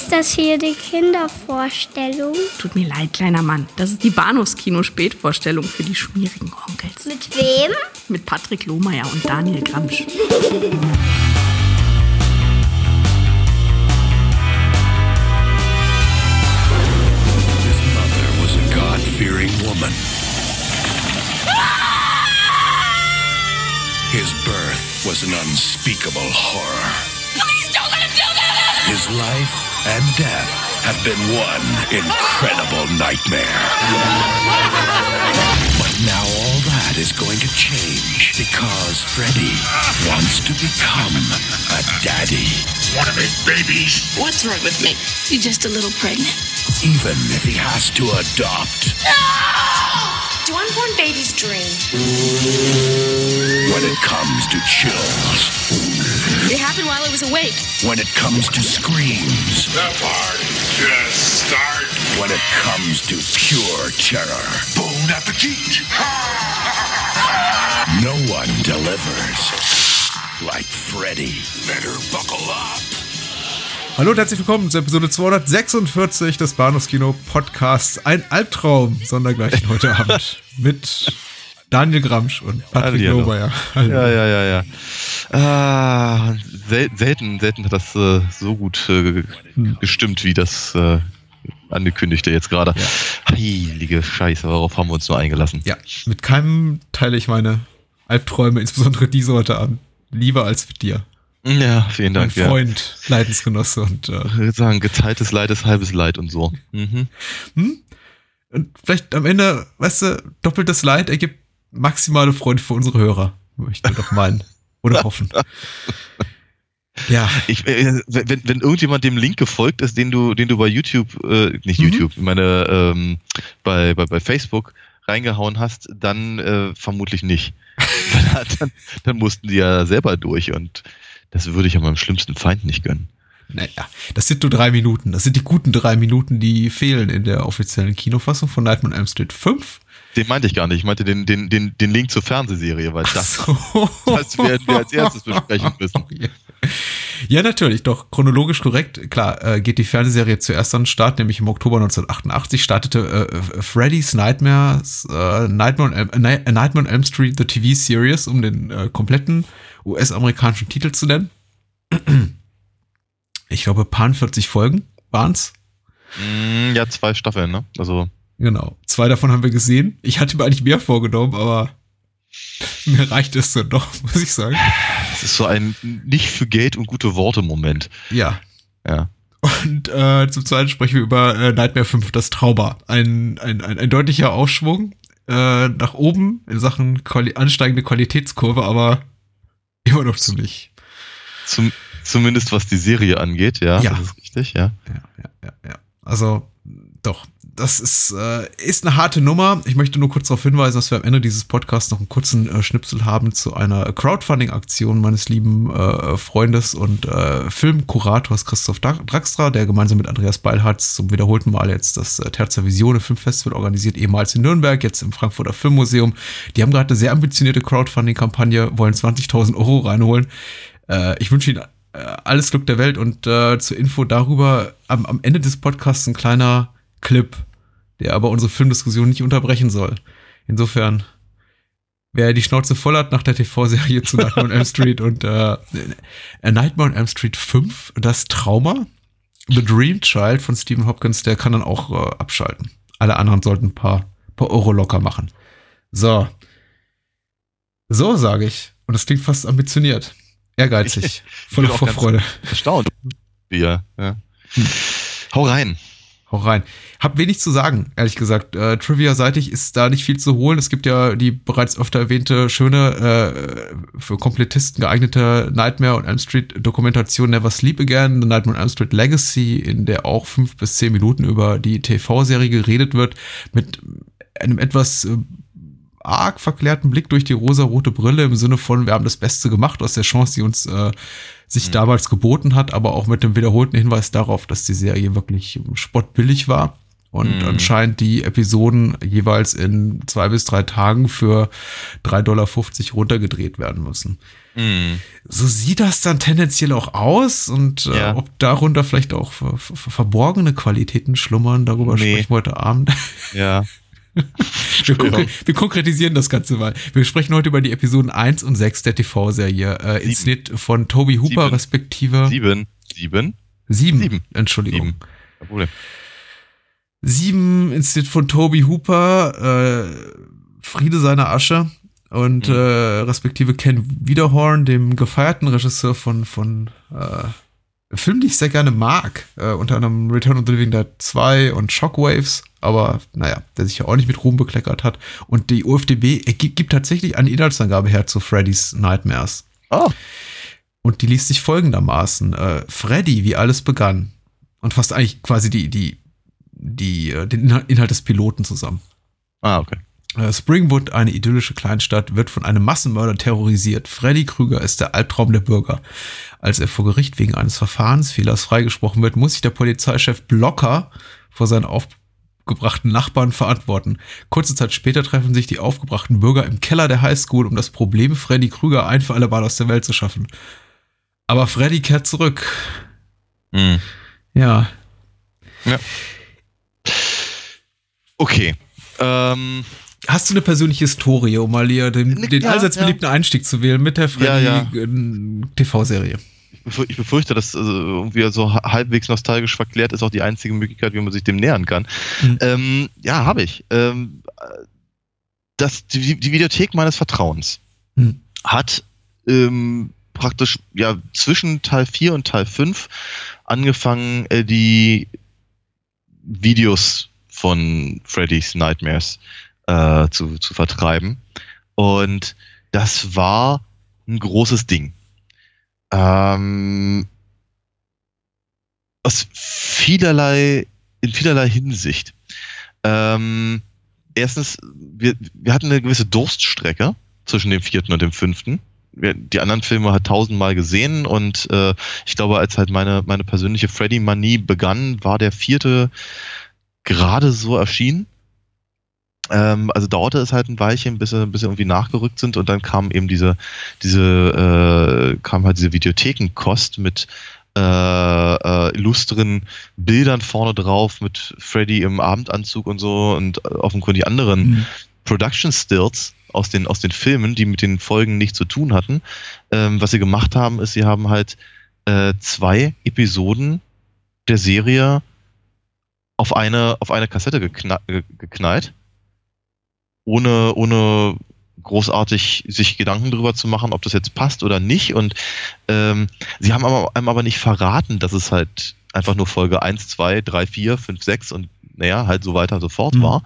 Ist das hier die Kindervorstellung? Tut mir leid, kleiner Mann. Das ist die Bahnhofskino-Spätvorstellung für die schmierigen Onkels. Mit wem? Mit Patrick Lohmeier und Daniel Gramsch. His mother was a God fearing woman. His birth was an unspeakable horror. Please don't let him do that! His life and death have been one incredible nightmare. But now all that is going to change because Freddy wants to become a daddy. Want to make babies? What's wrong with me? You're just a little pregnant. Even if he has to adopt. Do unborn babies dream? When it comes to chills. It happened while I was awake. When it comes to screams. The party just start. When it comes to pure terror. Bon appetit! No one delivers like Freddy. Better buckle up. Hallo und herzlich willkommen zur Episode 246 des Bahnhofskino Podcasts. Ein Albtraum, sondergleichen heute Abend mit Daniel Gramsch und Patrick Hallihallo. Lohmeier. Ja, ja, ja, ja. Ah, sel selten, selten hat das äh, so gut äh, Hm. gestimmt, wie das äh, angekündigte jetzt gerade. Ja. Heilige Scheiße, worauf haben wir uns nur eingelassen? Ja, mit keinem teile ich meine Albträume, insbesondere diese heute Abend, lieber als mit dir. Ja, vielen Mein Dank. Ja. Freund, Leidensgenosse und, äh, Ich würde sagen, geteiltes Leid ist halbes Leid und so. Mhm. und vielleicht am Ende, weißt du, doppeltes Leid ergibt maximale Freude für unsere Hörer, möchte ich doch meinen oder hoffen. Ja, Ich, äh, wenn, wenn irgendjemand dem Link gefolgt ist, den du, den du bei YouTube, äh, nicht Mhm. YouTube, meine, ähm, bei, bei, bei Facebook reingehauen hast, dann äh, vermutlich nicht. dann, dann, dann mussten die ja selber durch und das würde ich ja meinem schlimmsten Feind nicht gönnen. naja, das sind nur drei Minuten. Das sind die guten drei Minuten, die fehlen in der offiziellen Kinofassung von Nightmare on Elm Street 5. Den meinte ich gar nicht. Ich meinte den, den, den, den Link zur Fernsehserie, weil das, So. das werden wir als erstes besprechen müssen. Ja, natürlich, doch chronologisch korrekt. Klar, äh, geht die Fernsehserie zuerst an den Start, nämlich im Oktober 1988 startete äh, Freddy's Nightmares, äh, Nightmare, on Elm, äh, äh, Nightmare on Elm Street, The TV Series, um den äh, kompletten US-amerikanischen Titel zu nennen. Ich glaube, paar 40 Folgen waren's. Mm, Ja, zwei Staffeln, ne? Also, Genau. Zwei davon haben wir gesehen. Ich hatte mir eigentlich mehr vorgenommen, aber mir reicht es dann doch, muss ich sagen. es ist so ein nicht für Geld und gute Worte Moment. Ja, Ja. Und äh, zum Zweiten sprechen wir über äh, Nightmare 5, das Trauma. Ein, ein, ein, ein deutlicher Ausschwung äh, nach oben in Sachen Quali ansteigende Qualitätskurve, aber immer noch ziemlich. Zum, zumindest was die Serie angeht, ja, Ja. das ist richtig, ja. Ja, ja, ja, ja. Also, doch. Das ist, äh, ist eine harte Nummer. Ich möchte nur kurz darauf hinweisen, dass wir am Ende dieses Podcasts noch einen kurzen äh, Schnipsel haben zu einer Crowdfunding-Aktion meines lieben äh, Freundes und äh, Filmkurators Christoph Dra- Draxtra, der gemeinsam mit Andreas Beilharz zum wiederholten Mal jetzt das äh, Terza Visione Filmfestival organisiert, ehemals in Nürnberg, jetzt im Frankfurter Filmmuseum. Die haben gerade eine sehr ambitionierte Crowdfunding-Kampagne, wollen 20.000 Euro reinholen. Äh, ich wünsche Ihnen äh, alles Glück der Welt und zur Info darüber am, am Ende des Podcasts ein kleiner Clip, der aber unsere Filmdiskussion nicht unterbrechen soll. Insofern, wer die Schnauze voll hat nach der TV-Serie zu Nightmare on Elm Street und äh, A Nightmare on Elm Street 5, das Trauma, The Dream Child von Stephen Hopkins, der kann dann auch äh, abschalten. Alle anderen sollten ein paar, paar Euro locker machen. So. So sage ich. Und das klingt fast ambitioniert. Ehrgeizig. Voller Vorfreude. Erstaunt. Ja, ja. Hm. Hau rein. Hau rein. Hab wenig zu sagen, ehrlich gesagt. Äh, Trivia-seitig ist da nicht viel zu holen. Es gibt ja die bereits öfter erwähnte, schöne, äh, für Komplettisten geeignete Nightmare und Elm Street Dokumentation Never Sleep Again, The Nightmare on Elm Street Legacy, in der auch fünf bis zehn Minuten über die TV-Serie geredet wird, mit einem etwas äh, arg verklärten Blick durch die rosa-rote Brille im Sinne von, wir haben das Beste gemacht aus der Chance, die uns äh, sich damals geboten hat, aber auch mit dem wiederholten Hinweis darauf, dass die Serie wirklich spottbillig war Und Mhm. anscheinend die Episoden jeweils in zwei bis drei Tagen für 3,50 Dollar runtergedreht werden müssen. Mhm. So sieht das dann tendenziell auch aus und äh, Ja. ob darunter vielleicht auch ver ver verborgene Qualitäten schlummern, darüber Nee. sprechen wir heute Abend. Ja. Wir, konkre wir konkretisieren das Ganze mal. Wir sprechen heute über die Episoden 1 und 6 der TV-Serie, äh, inszeniert von Toby Hooper, Sieben. respektive Sieben. Sieben. sieben. Sieben. Entschuldigung. Sieben. Sieben inszeniert von Toby Hooper, äh, Friede seiner Asche und Mhm. äh, respektive Ken Wiederhorn, dem gefeierten Regisseur von, von äh, Filmen, die ich sehr gerne mag. Äh, unter anderem Return of the Living Dead 2 und Shockwaves, aber naja, der sich ja auch nicht mit Ruhm bekleckert hat. Und die UFDB gibt, gibt tatsächlich eine Inhaltsangabe her zu Freddy's Nightmares. Oh. Und die liest sich folgendermaßen. Äh, Freddy, wie alles begann. Und fasst eigentlich quasi die, die, die, äh, den Inhalt des Piloten zusammen. Ah, okay. Äh, Springwood, eine idyllische Kleinstadt, wird von einem Massenmörder terrorisiert. Freddy Krüger ist der Albtraum der Bürger. Als er vor Gericht wegen eines Verfahrensfehlers freigesprochen wird, muss sich der Polizeichef Blocker vor seinen aufgebrachten Nachbarn verantworten. Kurze Zeit später treffen sich die aufgebrachten Bürger im Keller der Highschool, um das Problem Freddy Krüger ein für alle Mal aus der Welt zu schaffen. Aber Freddy kehrt zurück. Mhm. Ja, Okay. Ähm, Hast du eine persönliche Historie, um mal hier den, den ja, allseits ja. beliebten Einstieg zu wählen mit der ja. Freddy-TV-Serie? ich befür- ich befürchte, dass also, irgendwie so ha- halbwegs nostalgisch verklärt ist auch die einzige Möglichkeit, wie man sich dem nähern kann. Mhm. Ähm, ja, habe ich. Ähm, äh, das, die, die Videothek meines Vertrauens Mhm. hat ähm, praktisch ja zwischen Teil 4 und Teil 5 angefangen, äh, die Videos von Freddy's Nightmares äh, zu, zu vertreiben. Und das war ein großes Ding. Ähm, aus vielerlei, in vielerlei Hinsicht. Ähm, erstens, wir, wir hatten eine gewisse Durststrecke zwischen dem vierten und dem fünften. Die anderen Filme hat tausendmal gesehen und äh, ich glaube, als halt meine, meine persönliche Freddy-Manie begann, war der vierte gerade so erschienen. Ähm, also dauerte es halt ein Weilchen, bis sie, bis sie irgendwie nachgerückt sind und dann kam eben diese, diese, äh, kam halt diese Videothekenkost mit äh, äh, illustren Bildern vorne drauf mit Freddy im Abendanzug und so und äh, offenkundig anderen Mhm. Production Stills aus den, aus den Filmen, die mit den Folgen nichts zu tun hatten. Ähm, was sie gemacht haben, ist, sie haben halt äh, zwei Episoden der Serie auf eine, auf eine Kassette gekna ge- geknallt, ohne, ohne großartig sich Gedanken drüber zu machen, ob das jetzt passt oder nicht. Und ähm, sie haben aber, einem aber nicht verraten, dass es halt einfach nur Folge 1, 2, 3, 4, 5, 6 und naja, halt so weiter und so fort Mhm. war.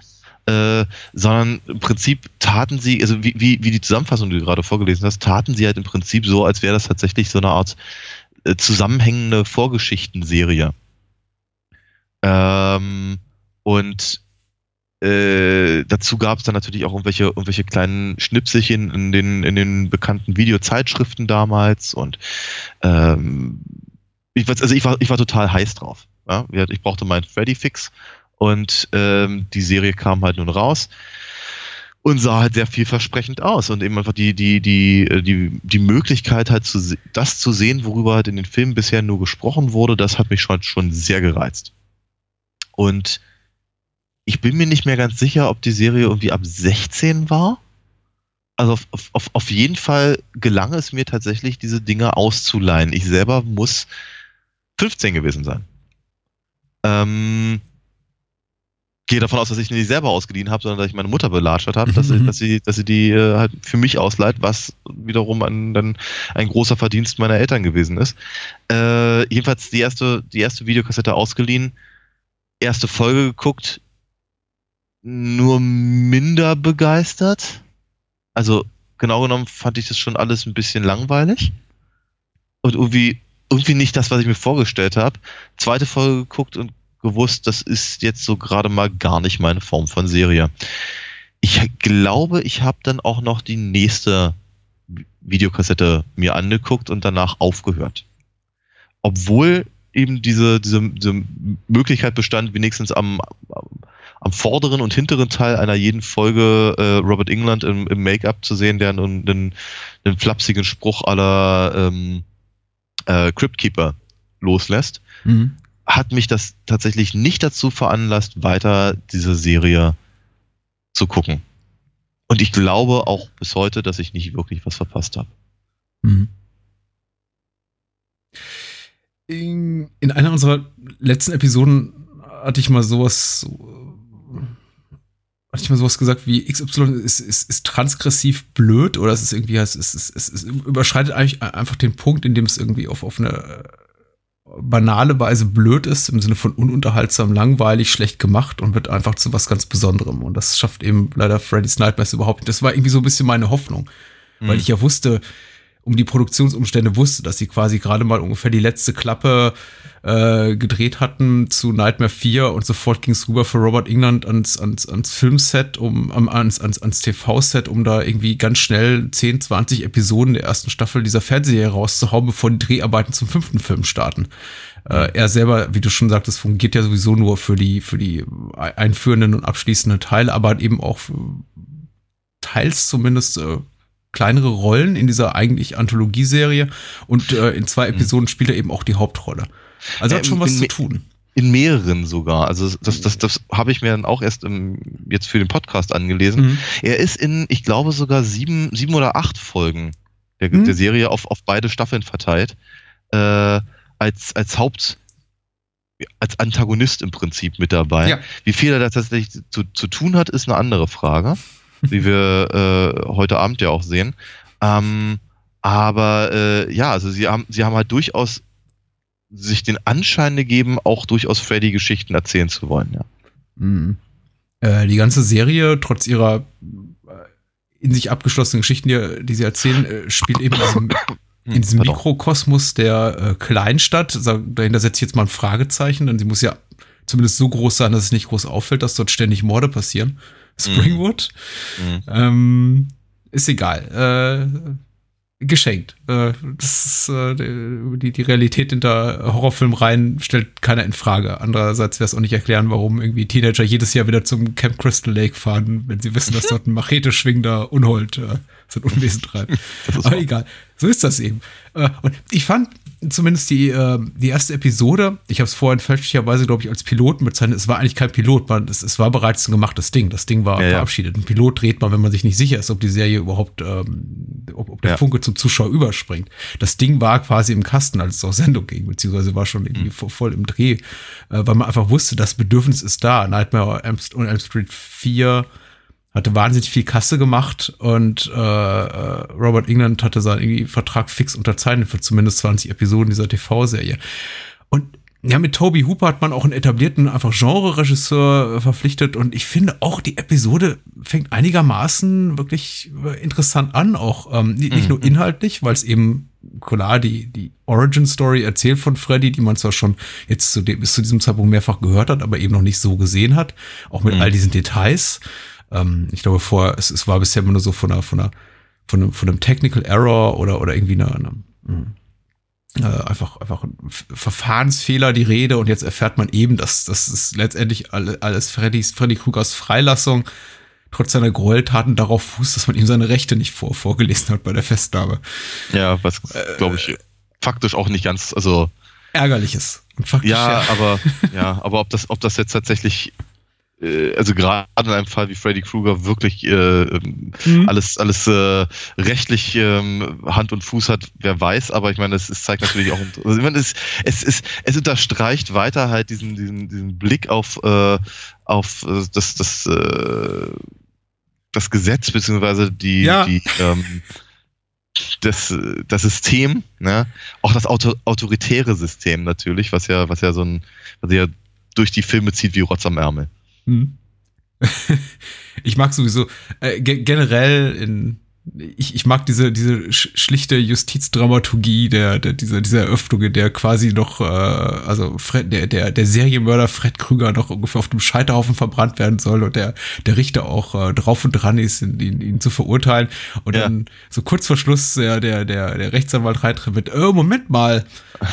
Äh, sondern im Prinzip taten sie, also wie, wie, wie die Zusammenfassung, die du gerade vorgelesen hast, taten sie halt im Prinzip so, als wäre das tatsächlich so eine Art äh, zusammenhängende Vorgeschichtenserie. Ähm, und äh, dazu gab es dann natürlich auch irgendwelche, irgendwelche kleinen Schnipselchen in den, in den bekannten Videozeitschriften damals und ähm, ich, also ich, war, ich war total heiß drauf. Ja? Ich brauchte meinen Freddy-Fix und ähm, die Serie kam halt nun raus und sah halt sehr vielversprechend aus und eben einfach die, die, die, äh, die, die Möglichkeit halt zu, das zu sehen, worüber halt in den Filmen bisher nur gesprochen wurde, das hat mich schon, schon sehr gereizt. Und ich bin mir nicht mehr ganz sicher, ob die Serie irgendwie ab 16 war. Also auf, auf- auf, jeden Fall gelang es mir tatsächlich, diese Dinge auszuleihen. Ich selber muss 15 gewesen sein. Ähm, gehe davon aus, dass ich die nicht selber ausgeliehen habe, sondern dass ich meine Mutter belatschert habe, dass, sie, Mhm. dass, sie, dass sie die äh, halt für mich ausleiht, was wiederum ein, dann ein großer Verdienst meiner Eltern gewesen ist. Äh, jedenfalls die erste, die erste Videokassette ausgeliehen, erste Folge geguckt, nur minder begeistert. Also genau genommen fand ich das schon alles ein bisschen langweilig. Und irgendwie, irgendwie nicht das, was ich mir vorgestellt habe. Zweite Folge geguckt und gewusst, das ist jetzt so gerade mal gar nicht meine Form von Serie. Ich glaube, ich habe dann auch noch die nächste Videokassette mir angeguckt und danach aufgehört. Obwohl eben diese, diese, diese Möglichkeit bestand, wenigstens am, am vorderen und hinteren Teil einer jeden Folge äh, Robert England im, im Make-up zu sehen, der einen, einen, einen flapsigen Spruch aller ähm, äh, Cryptkeeper loslässt, Mhm. hat mich das tatsächlich nicht dazu veranlasst, weiter diese Serie zu gucken. Und ich glaube auch bis heute, dass ich nicht wirklich was verpasst habe. Mhm. In, in einer unserer letzten Episoden hatte ich mal sowas, hatte ich mal sowas gesagt wie XY ist, ist, ist transgressiv blöd oder es ist irgendwie, es, ist, es, ist, es überschreitet eigentlich einfach den Punkt, in dem es irgendwie auf, auf eine banale Weise blöd ist, im Sinne von ununterhaltsam, langweilig, schlecht gemacht und wird einfach zu was ganz Besonderem. Und das schafft eben leider Freddy's Nightmares überhaupt nicht. Das war irgendwie so ein bisschen meine Hoffnung, weil ich ja wusste, um die Produktionsumstände wusste, dass sie quasi gerade mal ungefähr die letzte Klappe äh, gedreht hatten zu Nightmare 4 und sofort ging es rüber für Robert England ans, ans, ans Filmset, um, ans, ans, ans TV-Set, um da irgendwie ganz schnell 10, 20 Episoden der ersten Staffel dieser Fernsehserie rauszuhauen, bevor die Dreharbeiten zum fünften Film starten. Äh, er selber, wie du schon sagtest, fungiert ja sowieso nur für die, für die einführenden und abschließenden Teile, aber eben auch für teils zumindest äh, kleinere Rollen in dieser eigentlich Anthologieserie und äh, in zwei Episoden spielt er eben auch die Hauptrolle. Also hat Ja, schon was zu tun. In mehreren sogar. Also das, das, das habe ich mir dann auch erst im, jetzt für den Podcast angelesen. Mhm. Er ist in, ich glaube, sogar sieben, sieben oder acht Folgen der, Mhm. der Serie auf, auf beide Staffeln verteilt. Äh, als, als Haupt, als Antagonist im Prinzip mit dabei. Ja. Wie viel er da tatsächlich zu, zu tun hat, ist eine andere Frage, wie wir äh, heute Abend ja auch sehen. Ähm, aber äh, ja, also sie haben, sie haben halt durchaus sich den Anschein gegeben, auch durchaus Freddy-Geschichten erzählen zu wollen, ja. Mhm. Äh, die ganze Serie, trotz ihrer äh, in sich abgeschlossenen Geschichten, die, die sie erzählen, äh, spielt eben in diesem, in diesem Pardon. Mikrokosmos der äh, Kleinstadt. Dahinter setze ich jetzt mal ein Fragezeichen, denn sie muss ja zumindest so groß sein, dass es nicht groß auffällt, dass dort ständig Morde passieren. Springwood. Mhm. Ähm, ist egal. Äh, geschenkt. Äh, das ist äh, die, die Realität hinter Horrorfilmreihen stellt keiner in Frage. Andererseits wäre es auch nicht erklären, warum irgendwie Teenager jedes Jahr wieder zum Camp Crystal Lake fahren, wenn sie wissen, dass dort ein Machete schwingender Unhold äh, sein Unwesen treibt. Aber wahr. egal. So ist das eben. Äh, und ich fand zumindest die, äh, die erste Episode, ich habe es vorhin fälschlicherweise, glaube ich, als Piloten bezeichnet. Es war eigentlich kein Pilot, man, es, es war bereits ein gemachtes Ding. Das Ding war Ja, ja. verabschiedet. Ein Pilot dreht man, wenn man sich nicht sicher ist, ob die Serie überhaupt, ähm, ob, ob der Ja. Funke zum Zuschauer überspringt. Das Ding war quasi im Kasten, als es auf Sendung ging, beziehungsweise war schon irgendwie vo- voll im Dreh, äh, weil man einfach wusste, das Bedürfnis ist da. Nightmare on Elm Street 4 hatte wahnsinnig viel Kasse gemacht und äh, äh, Robert England hatte seinen irgendwie Vertrag fix unterzeichnet für zumindest 20 Episoden dieser TV-Serie. Und ja, mit Toby Hooper hat man auch einen etablierten einfach Genre-Regisseur äh, verpflichtet und ich finde auch die Episode fängt einigermaßen wirklich äh, interessant an, auch ähm, nicht, nicht nur inhaltlich, weil es eben klar die, die Origin-Story erzählt von Freddy, die man zwar schon jetzt zu dem, bis zu diesem Zeitpunkt mehrfach gehört hat, aber eben noch nicht so gesehen hat, auch mit all diesen Details. Ähm, ich glaube, vor, es, es war bisher immer nur so von einer, von einer, von einem, von einem Technical Error oder, oder irgendwie einer, einer mh, äh, einfach, einfach ein Verfahrensfehler die Rede und jetzt erfährt man eben, dass das ist letztendlich alle- alles Freddys, Freddy Krugers Freilassung trotz seiner Gräueltaten darauf fußt, dass man ihm seine Rechte nicht vor, vorgelesen hat bei der Festnahme. Ja, was glaube ich faktisch auch nicht ganz, also Ärgerliches. Und faktisch, ja, aber ja, aber ob das, ob das jetzt tatsächlich, äh, also gerade in einem Fall wie Freddy Krueger wirklich äh, ähm, Mhm. alles, alles äh, rechtlich ähm, Hand und Fuß hat, wer weiß, aber ich meine, es, es zeigt natürlich auch, also ich meine, es, es, es, es unterstreicht weiter halt diesen, diesen, diesen Blick auf, äh, auf äh, das, das, äh, das Gesetz, beziehungsweise die, Ja. die ähm, das, äh, das System, ne? auch das Auto, autoritäre System natürlich, was ja, was ja so ein, was ja durch die Filme zieht wie Rotz am Ärmel. Hm. ich mag sowieso äh, ge generell in ich, ich mag diese, diese sch- schlichte Justizdramaturgie der, der dieser, dieser Eröffnung, in der quasi noch, äh, also Fred, der, der, der Serienmörder Fred Krüger noch ungefähr auf dem Scheiterhaufen verbrannt werden soll und der, der Richter auch äh, drauf und dran ist, ihn, ihn, ihn zu verurteilen. Und Ja. dann so kurz vor Schluss der, der, der, der Rechtsanwalt reintritt mit, äh, Moment mal,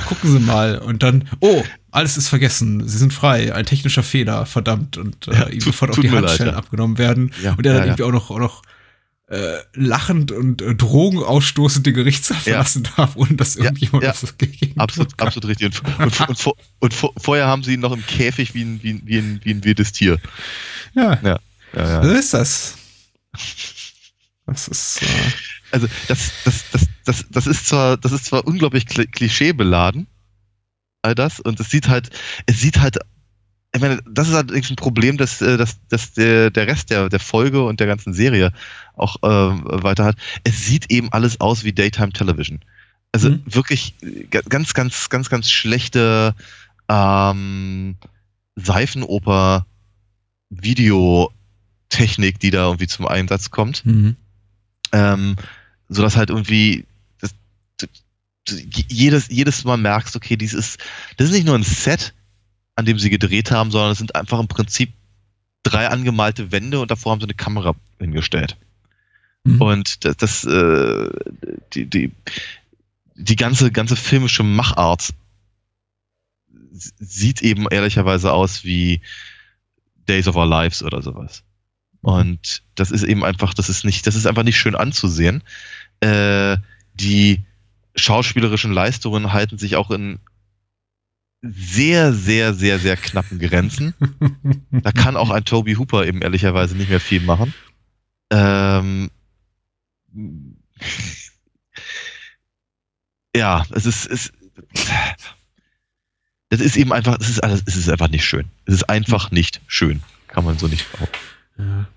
gucken Sie mal. Und dann, oh, alles ist vergessen, Sie sind frei, ein technischer Fehler, verdammt. Und äh, Ja, ihm sofort auf die mir leid, Handschellen ja. abgenommen werden. Ja, und er dann irgendwie auch noch, auch noch äh, lachend und äh, drogenausstoßend den Gerichtssaal Ja. verlassen darf, ohne dass Ja, irgendjemand ja. was dagegen Absolut, tun kann. absolut richtig. Und, und, und, vor- und vor- vorher haben sie ihn noch im Käfig wie ein, wie ein, wie ein, wie ein wildes Tier. Ja, Ja, ja, ja. so ist das. Das ist, äh, Also das, das, das, das, das ist zwar, das ist zwar unglaublich kli- klischeebeladen, all das, und es sieht halt, es sieht halt, ich meine, das ist allerdings ein Problem, dass, äh, dass, dass der, der Rest der, der Folge und der ganzen Serie auch äh, weiter hat. Es sieht eben alles aus wie Daytime Television. Also Mhm. wirklich ga- ganz, ganz, ganz, ganz schlechte ähm, Seifenoper Videotechnik, die da irgendwie zum Einsatz kommt mhm. ähm, so dass halt irgendwie das, jedes, jedes Mal merkst, okay, dies ist, das ist nicht nur ein Set, an dem sie gedreht haben, sondern es sind einfach im Prinzip drei angemalte Wände und davor haben sie eine Kamera hingestellt. Mhm. Und das, das äh, die, die, die ganze, ganze filmische Machart sieht eben ehrlicherweise aus wie Days of Our Lives oder sowas. Und das ist eben einfach, das ist nicht, das ist einfach nicht schön anzusehen. Äh, die schauspielerischen Leistungen halten sich auch in sehr, sehr, sehr, sehr knappen Grenzen. Da kann auch ein Toby Hooper eben ehrlicherweise nicht mehr viel machen. Ähm, ja, es ist, es, das ist eben einfach, es ist alles, es ist einfach nicht schön. Es ist einfach nicht schön. Kann man so nicht behaupten. Ja.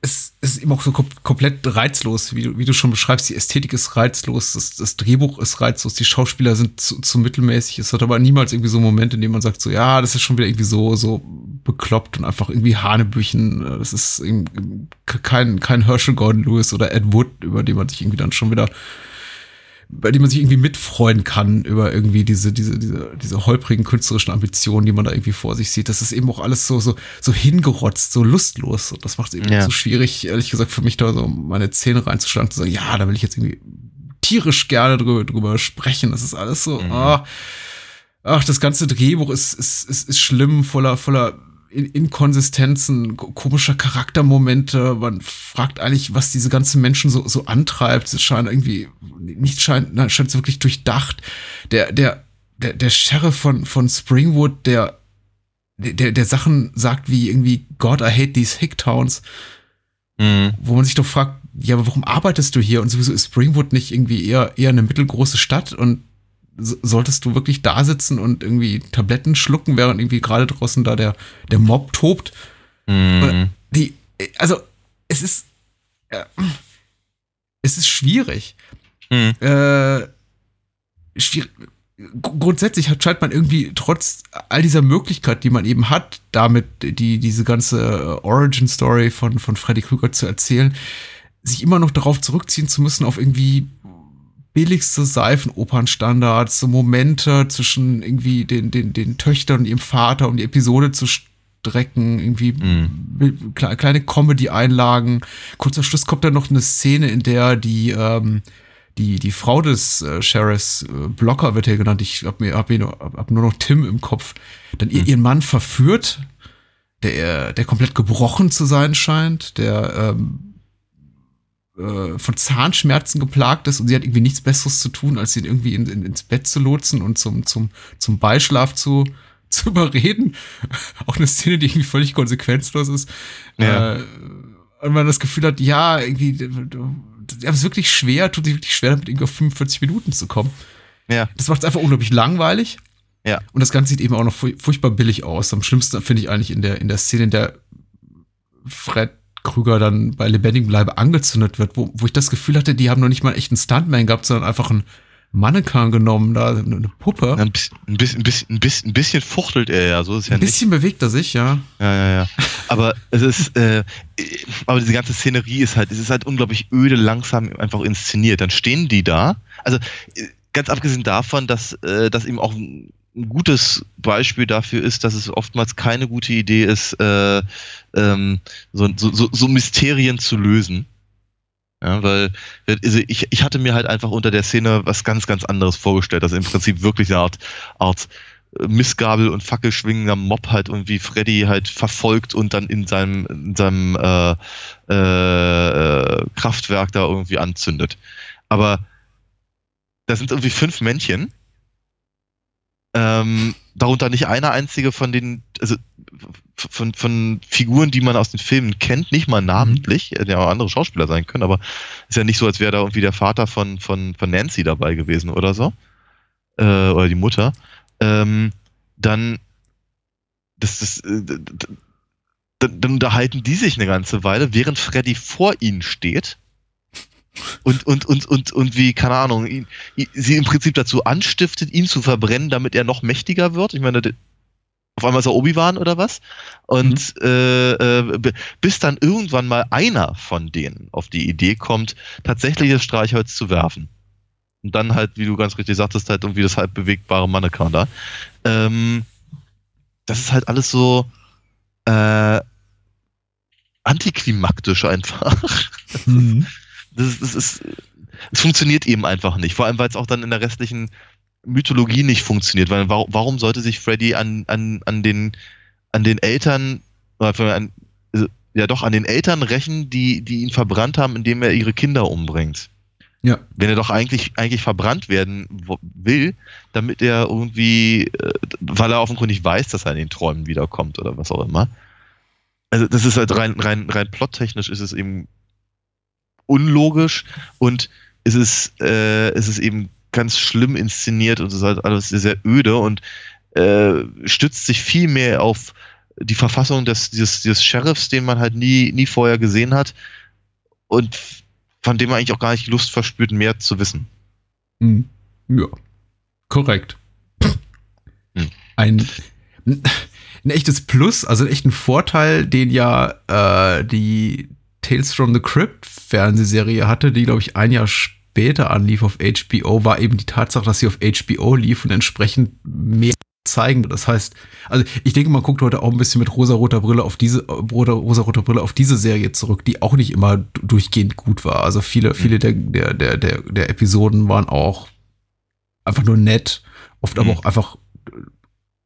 Es, ist eben auch so kom komplett reizlos, wie du, wie du schon beschreibst. Die Ästhetik ist reizlos, das, das Drehbuch ist reizlos, die Schauspieler sind zu, zu mittelmäßig. Es hat aber niemals irgendwie so einen Moment, in dem man sagt, so, ja, das ist schon wieder irgendwie so, so bekloppt und einfach irgendwie Hanebüchen. Das ist kein, kein Herschel Gordon Lewis oder Ed Wood, über den man sich irgendwie dann schon wieder bei dem man sich irgendwie mitfreuen kann über irgendwie diese, diese, diese, diese holprigen künstlerischen Ambitionen, die man da irgendwie vor sich sieht. Das ist eben auch alles so, so, so hingerotzt, so lustlos. Und das macht es eben Ja. so schwierig, ehrlich gesagt, für mich da so meine Zähne reinzuschlagen, zu sagen, ja, da will ich jetzt irgendwie tierisch gerne drüber, drüber sprechen. Das ist alles so, Mhm. ah, ach, das ganze Drehbuch ist, ist, ist, ist schlimm, voller, voller Inkonsistenzen, ko- komischer Charaktermomente. Man fragt eigentlich, was diese ganzen Menschen so, so antreibt. Es scheint irgendwie, nicht scheint, nein, scheint so wirklich durchdacht. Der, der, der, der Sheriff von, von Springwood, der, der, der Sachen sagt wie irgendwie, God, I hate these Hicktowns, Mhm. wo man sich doch fragt, ja, aber warum arbeitest du hier? Und sowieso ist Springwood nicht irgendwie eher, eher eine mittelgroße Stadt und solltest du wirklich da sitzen und irgendwie Tabletten schlucken, während irgendwie gerade draußen da der, der Mob tobt? Mhm. Die, also, es ist, äh, es ist schwierig. Mhm. Äh, schwierig. Gr- Grundsätzlich hat, scheint man irgendwie trotz all dieser Möglichkeit, die man eben hat, damit die, diese ganze Origin-Story von, von Freddy Krüger zu erzählen, sich immer noch darauf zurückziehen zu müssen, auf irgendwie billigste Seifenopernstandards, so Momente zwischen irgendwie den, den, den Töchtern und ihrem Vater, um die Episode zu strecken, irgendwie Mhm. kle- kleine Comedy-Einlagen. Kurz am Schluss kommt dann noch eine Szene, in der die, ähm, die, die Frau des äh, Sheriffs, äh, Blocker wird er genannt, ich hab, mir, hab, ihn, hab, hab nur noch Tim im Kopf, dann ihr, ihren Mann verführt, der, der komplett gebrochen zu sein scheint, der ähm, äh, von Zahnschmerzen geplagt ist und sie hat irgendwie nichts Besseres zu tun, als ihn irgendwie in, in, ins Bett zu lotsen und zum, zum, zum Beischlaf zu, zu überreden. Auch eine Szene, die irgendwie völlig konsequenzlos ist. Ja. Äh, und man das Gefühl hat, ja, irgendwie, ja, es ist wirklich schwer, tut sich wirklich schwer, damit irgendwie auf 45 Minuten zu kommen. Ja. Das macht es einfach unglaublich langweilig. Ja. Und das Ganze sieht eben auch noch furch- furchtbar billig aus. Am schlimmsten finde ich eigentlich in der, in der Szene, in der Fred Krüger dann bei lebendigem Bleibe angezündet wird, wo, wo ich das Gefühl hatte, die haben noch nicht mal einen echten Stuntman gehabt, sondern einfach einen Mannequin genommen, da eine Puppe. Ein bisschen, ein bisschen, ein bisschen, ein bisschen, fuchtelt er ja, so ist ja Ein nicht. bisschen bewegt er sich, ja. Ja, ja, ja. Aber es ist, äh, aber diese ganze Szenerie ist halt, es ist halt unglaublich öde, langsam einfach inszeniert. Dann stehen die da. Also äh, ganz abgesehen davon, dass äh, das eben auch ein gutes Beispiel dafür ist, dass es oftmals keine gute Idee ist, äh, ähm, so, so, so, Mysterien zu lösen. Ja, weil also ich, ich hatte mir halt einfach unter der Szene was ganz, ganz anderes vorgestellt, dass im Prinzip wirklich eine Art, Art äh, Missgabel und Fackelschwingender Mob halt irgendwie Freddy halt verfolgt und dann in seinem, in seinem äh, äh, Kraftwerk da irgendwie anzündet. Aber da sind irgendwie fünf Männchen. Ähm, darunter nicht eine einzige von den, also von, von Figuren, die man aus den Filmen kennt, nicht mal namentlich, hätten ja auch andere Schauspieler sein können, aber ist ja nicht so, als wäre da irgendwie der Vater von, von, von Nancy dabei gewesen oder so. Äh, oder die Mutter. Ähm, dann, das, das, äh, dann unterhalten die sich eine ganze Weile, während Freddy vor ihnen steht. Und, und, und, und, und wie, keine Ahnung, ihn, sie im Prinzip dazu anstiftet, ihn zu verbrennen, damit er noch mächtiger wird. Ich meine, auf einmal ist er Obi-Wan oder was? Und äh, äh, b- bis dann irgendwann mal einer von denen auf die Idee kommt, tatsächlich das Streichholz zu werfen. Und dann halt, wie du ganz richtig sagtest, halt irgendwie das halb bewegbare Mannequin da. Ähm, das ist halt alles so äh, antiklimaktisch einfach. Mhm. Das, ist- das ist, es funktioniert eben einfach nicht. Vor allem, weil es auch dann in der restlichen Mythologie nicht funktioniert. Weil warum, warum sollte sich Freddy an, an, an den an den Eltern an, also, ja doch an den Eltern rächen, die die ihn verbrannt haben, indem er ihre Kinder umbringt? Ja. Wenn er doch eigentlich eigentlich verbrannt werden will, damit er irgendwie, äh, weil er offenkundig weiß, dass er in den Träumen wiederkommt oder was auch immer. Also das ist halt rein rein rein plottechnisch ist es eben unlogisch und es ist, äh, es ist eben ganz schlimm inszeniert und es ist halt alles sehr, sehr öde und äh, stützt sich viel mehr auf die Verfassung des, des, des Sheriffs, den man halt nie, nie vorher gesehen hat und von dem man eigentlich auch gar nicht Lust verspürt, mehr zu wissen. Mhm. Ja. Korrekt. Hm. Ein, ein echtes Plus, also einen echten Vorteil, den ja äh, die Tales from the Crypt Fernsehserie hatte, die, glaube ich, ein Jahr später anlief auf HBO, war eben die Tatsache, dass sie auf HBO lief und entsprechend mehr zeigen. Das heißt, also ich denke, man guckt heute auch ein bisschen mit rosa-roter Brille auf diese rosa- rosa-roter Brille auf diese Serie zurück, die auch nicht immer durchgehend gut war. Also viele, viele der, der, der, der, der Episoden waren auch einfach nur nett, oft aber Mhm. auch einfach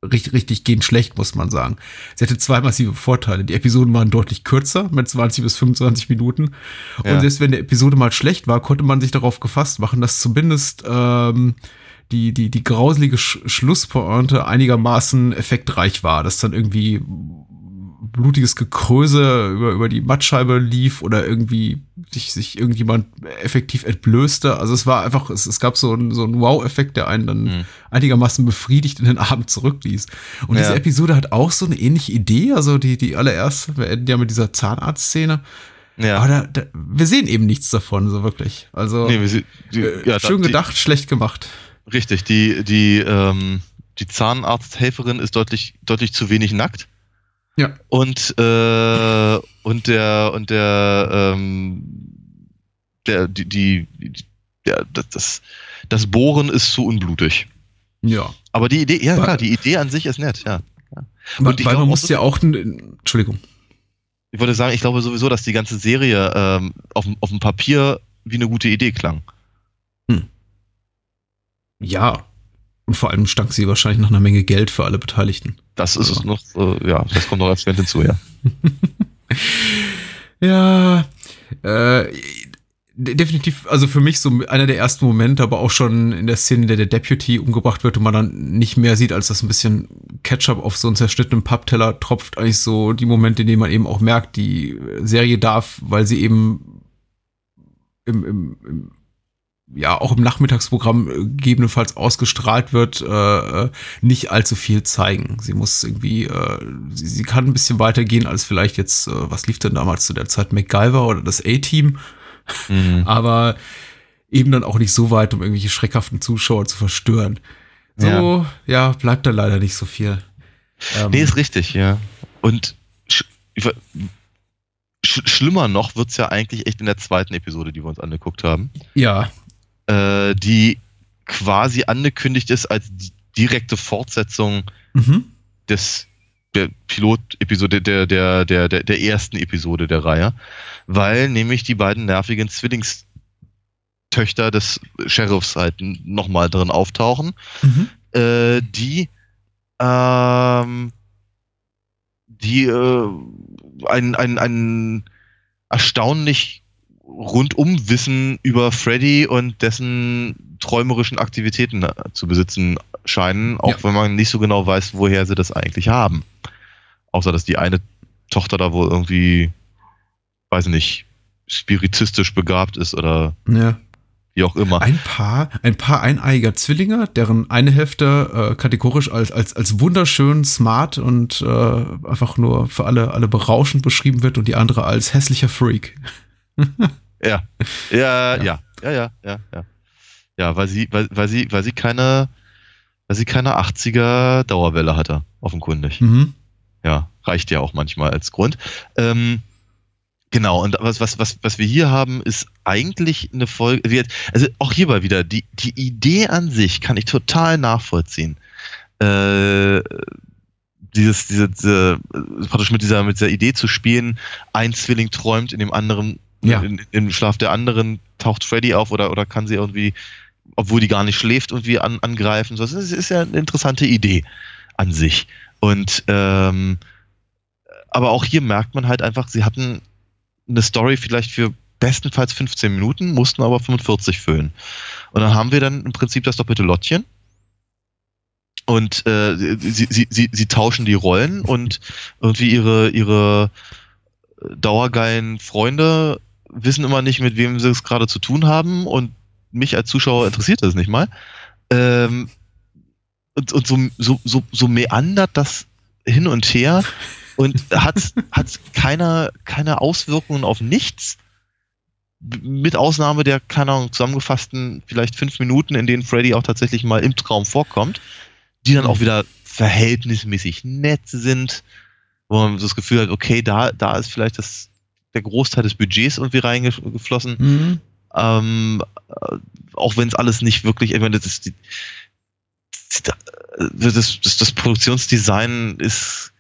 richtig, richtig gehend schlecht, muss man sagen. Sie hatte zwei massive Vorteile. Die Episoden waren deutlich kürzer, mit 20 bis 25 Minuten. Ja. Und selbst wenn der Episode mal schlecht war, konnte man sich darauf gefasst machen, dass zumindest ähm, die, die, die grauselige Sch Schlusspointe einigermaßen effektreich war, dass dann irgendwie blutiges Gekröse über, über die Mattscheibe lief oder irgendwie sich, sich irgendjemand effektiv entblößte. Also es war einfach, es, es gab so einen, so einen Wow-Effekt, der einen dann Mhm. einigermaßen befriedigt in den Abend zurückließ. Und Ja. diese Episode hat auch so eine ähnliche Idee, also die, die allererste, wir enden ja mit dieser Zahnarztszene. Ja. Aber da, da, wir sehen eben nichts davon, so wirklich. Also Nee, wir die, äh, ja, schön die, gedacht, schlecht gemacht. Richtig, die, die, ähm, die Zahnarzthelferin ist deutlich, deutlich zu wenig nackt. Ja. Und, äh, und der, und der, ähm, der, die, die, der, das, das, Bohren ist zu unblutig. Ja. Aber die Idee, ja Weil- klar, die Idee an sich ist nett, ja. ja. Und ich weil glaub man muss ja auch, Entschuldigung. Ich wollte sagen, ich glaube sowieso, dass die ganze Serie ähm, auf, dem- auf dem Papier wie eine gute Idee klang. Ja. Und vor allem stank sie wahrscheinlich nach einer Menge Geld für alle Beteiligten. Das ist Also. noch, äh, ja, das kommt noch als Fan hinzu, ja. Ja, äh, de- definitiv, also für mich so einer der ersten Momente, aber auch schon in der Szene, in der der Deputy umgebracht wird und man dann nicht mehr sieht, als das ein bisschen Ketchup auf so einen zerschnittenen Pappteller tropft, eigentlich so die Momente, in denen man eben auch merkt, die Serie darf, weil sie eben im, im, im ja, auch im Nachmittagsprogramm äh, gegebenenfalls ausgestrahlt wird, äh, äh, nicht allzu viel zeigen. Sie muss irgendwie, äh, sie, sie kann ein bisschen weitergehen als vielleicht jetzt, äh, was lief denn damals zu der Zeit, MacGyver oder das A-Team. Mhm. Aber eben dann auch nicht so weit, um irgendwelche schreckhaften Zuschauer zu verstören. So, ja, bleibt da leider nicht so viel. Ähm, Nee, ist richtig, ja. Und sch sch schlimmer noch wird's ja eigentlich echt in der zweiten Episode, die wir uns angeguckt haben, ja, äh, die quasi angekündigt ist als di- direkte Fortsetzung mhm. des der Pilot-Episode, der, der, der, der, der ersten Episode der Reihe, weil nämlich die beiden nervigen Zwillingstöchter des Sheriffs halt nochmal drin auftauchen, Mhm. äh, die ähm, die äh, ein, ein, ein erstaunlich Rundumwissen über Freddy und dessen träumerischen Aktivitäten äh, zu besitzen scheinen, auch Ja. wenn man nicht so genau weiß, woher sie das eigentlich haben. Außer dass die eine Tochter da wohl irgendwie, weiß nicht, spiritistisch begabt ist oder ja. wie auch immer. Ein Paar, ein Paar eineiiger Zwillinge, deren eine Hälfte äh, kategorisch als, als, als wunderschön, smart und äh, einfach nur für alle, alle berauschend beschrieben wird und die andere als hässlicher Freak. Ja. Ja, ja, ja, ja, ja, ja. Ja, weil sie, weil, weil sie, weil sie keine, weil sie keine 80er Dauerwelle hatte, offenkundig. Mhm. Ja, reicht ja auch manchmal als Grund. Ähm, genau, und was, was, was, was wir hier haben, ist eigentlich eine Folge, also auch hierbei wieder, die, die Idee an sich kann ich total nachvollziehen. Äh, dieses, diese, diese, praktisch mit dieser, mit dieser Idee zu spielen, ein Zwilling träumt in dem anderen, Ja. in, im Schlaf der anderen taucht Freddy auf oder, oder kann sie irgendwie, obwohl die gar nicht schläft, irgendwie an, angreifen. Das ist, ist ja eine interessante Idee an sich. Und ähm, aber auch hier merkt man halt einfach, sie hatten eine Story vielleicht für bestenfalls 15 Minuten, mussten aber 45 füllen. Und dann haben wir dann im Prinzip das doppelte Lottchen. Und äh, sie, sie, sie, sie tauschen die Rollen und irgendwie ihre, ihre dauergeilen Freunde wissen immer nicht, mit wem sie es gerade zu tun haben und mich als Zuschauer interessiert das nicht mal. Ähm, und, und so, so, so, so meandert das hin und her und hat, hat keine, keine Auswirkungen auf nichts. Mit Ausnahme der, keine Ahnung, zusammengefassten vielleicht fünf Minuten, in denen Freddy auch tatsächlich mal im Traum vorkommt, die dann auch wieder verhältnismäßig nett sind, wo man so das Gefühl hat, okay, da, da ist vielleicht das, der Großteil des Budgets irgendwie reingeflossen. Mhm. Ähm, äh, auch wenn es alles nicht wirklich, ich meine, das, ist die, das, das, das Produktionsdesign ist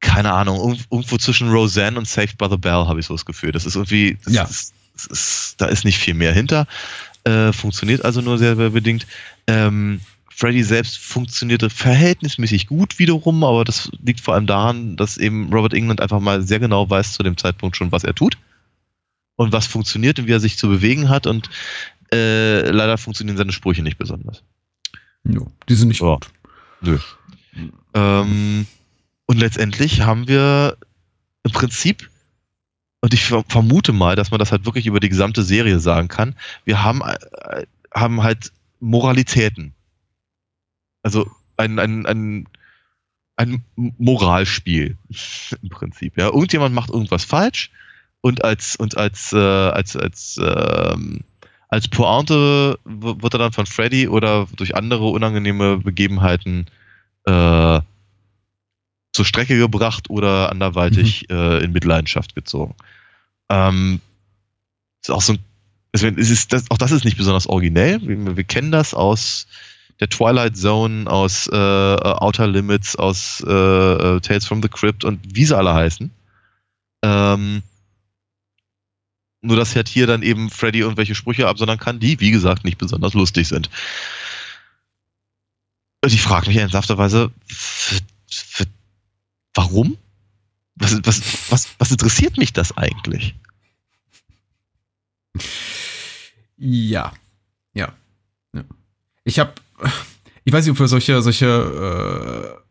keine Ahnung, irgend- irgendwo zwischen Roseanne und Saved by the Bell habe ich so das Gefühl. Das ist irgendwie, das Ja. ist, ist, da ist nicht viel mehr hinter. Äh, funktioniert also nur sehr, sehr bedingt. Ähm, Freddy selbst funktionierte verhältnismäßig gut wiederum, aber das liegt vor allem daran, dass eben Robert England einfach mal sehr genau weiß zu dem Zeitpunkt schon, was er tut und was funktioniert und wie er sich zu bewegen hat und äh, leider funktionieren seine Sprüche nicht besonders. Ja, die sind nicht Ja. gut. Nö. Ähm, und letztendlich haben wir im Prinzip, und ich ver- vermute mal, dass man das halt wirklich über die gesamte Serie sagen kann, wir haben, äh, haben halt Moralitäten. Also ein, ein, ein, ein Moralspiel im Prinzip. Ja, irgendjemand macht irgendwas falsch und als und als äh, als als ähm, als Pointe wird er dann von Freddy oder durch andere unangenehme Begebenheiten äh, zur Strecke gebracht oder anderweitig äh, in Mitleidenschaft gezogen. Ähm, ist auch so ein, also ist das, auch das ist nicht besonders originell. Wir, wir kennen das aus der Twilight Zone, aus äh, Outer Limits, aus äh, äh, Tales from the Crypt und wie sie alle heißen. Ähm, nur, dass halt hier dann eben Freddy irgendwelche Sprüche absondern kann, die, wie gesagt, nicht besonders lustig sind. Und ich frage mich ernsthafterweise, warum? Was, was, was, was interessiert mich das eigentlich? Ja. ja. Ich habe, ich weiß nicht, ob wir solche, solche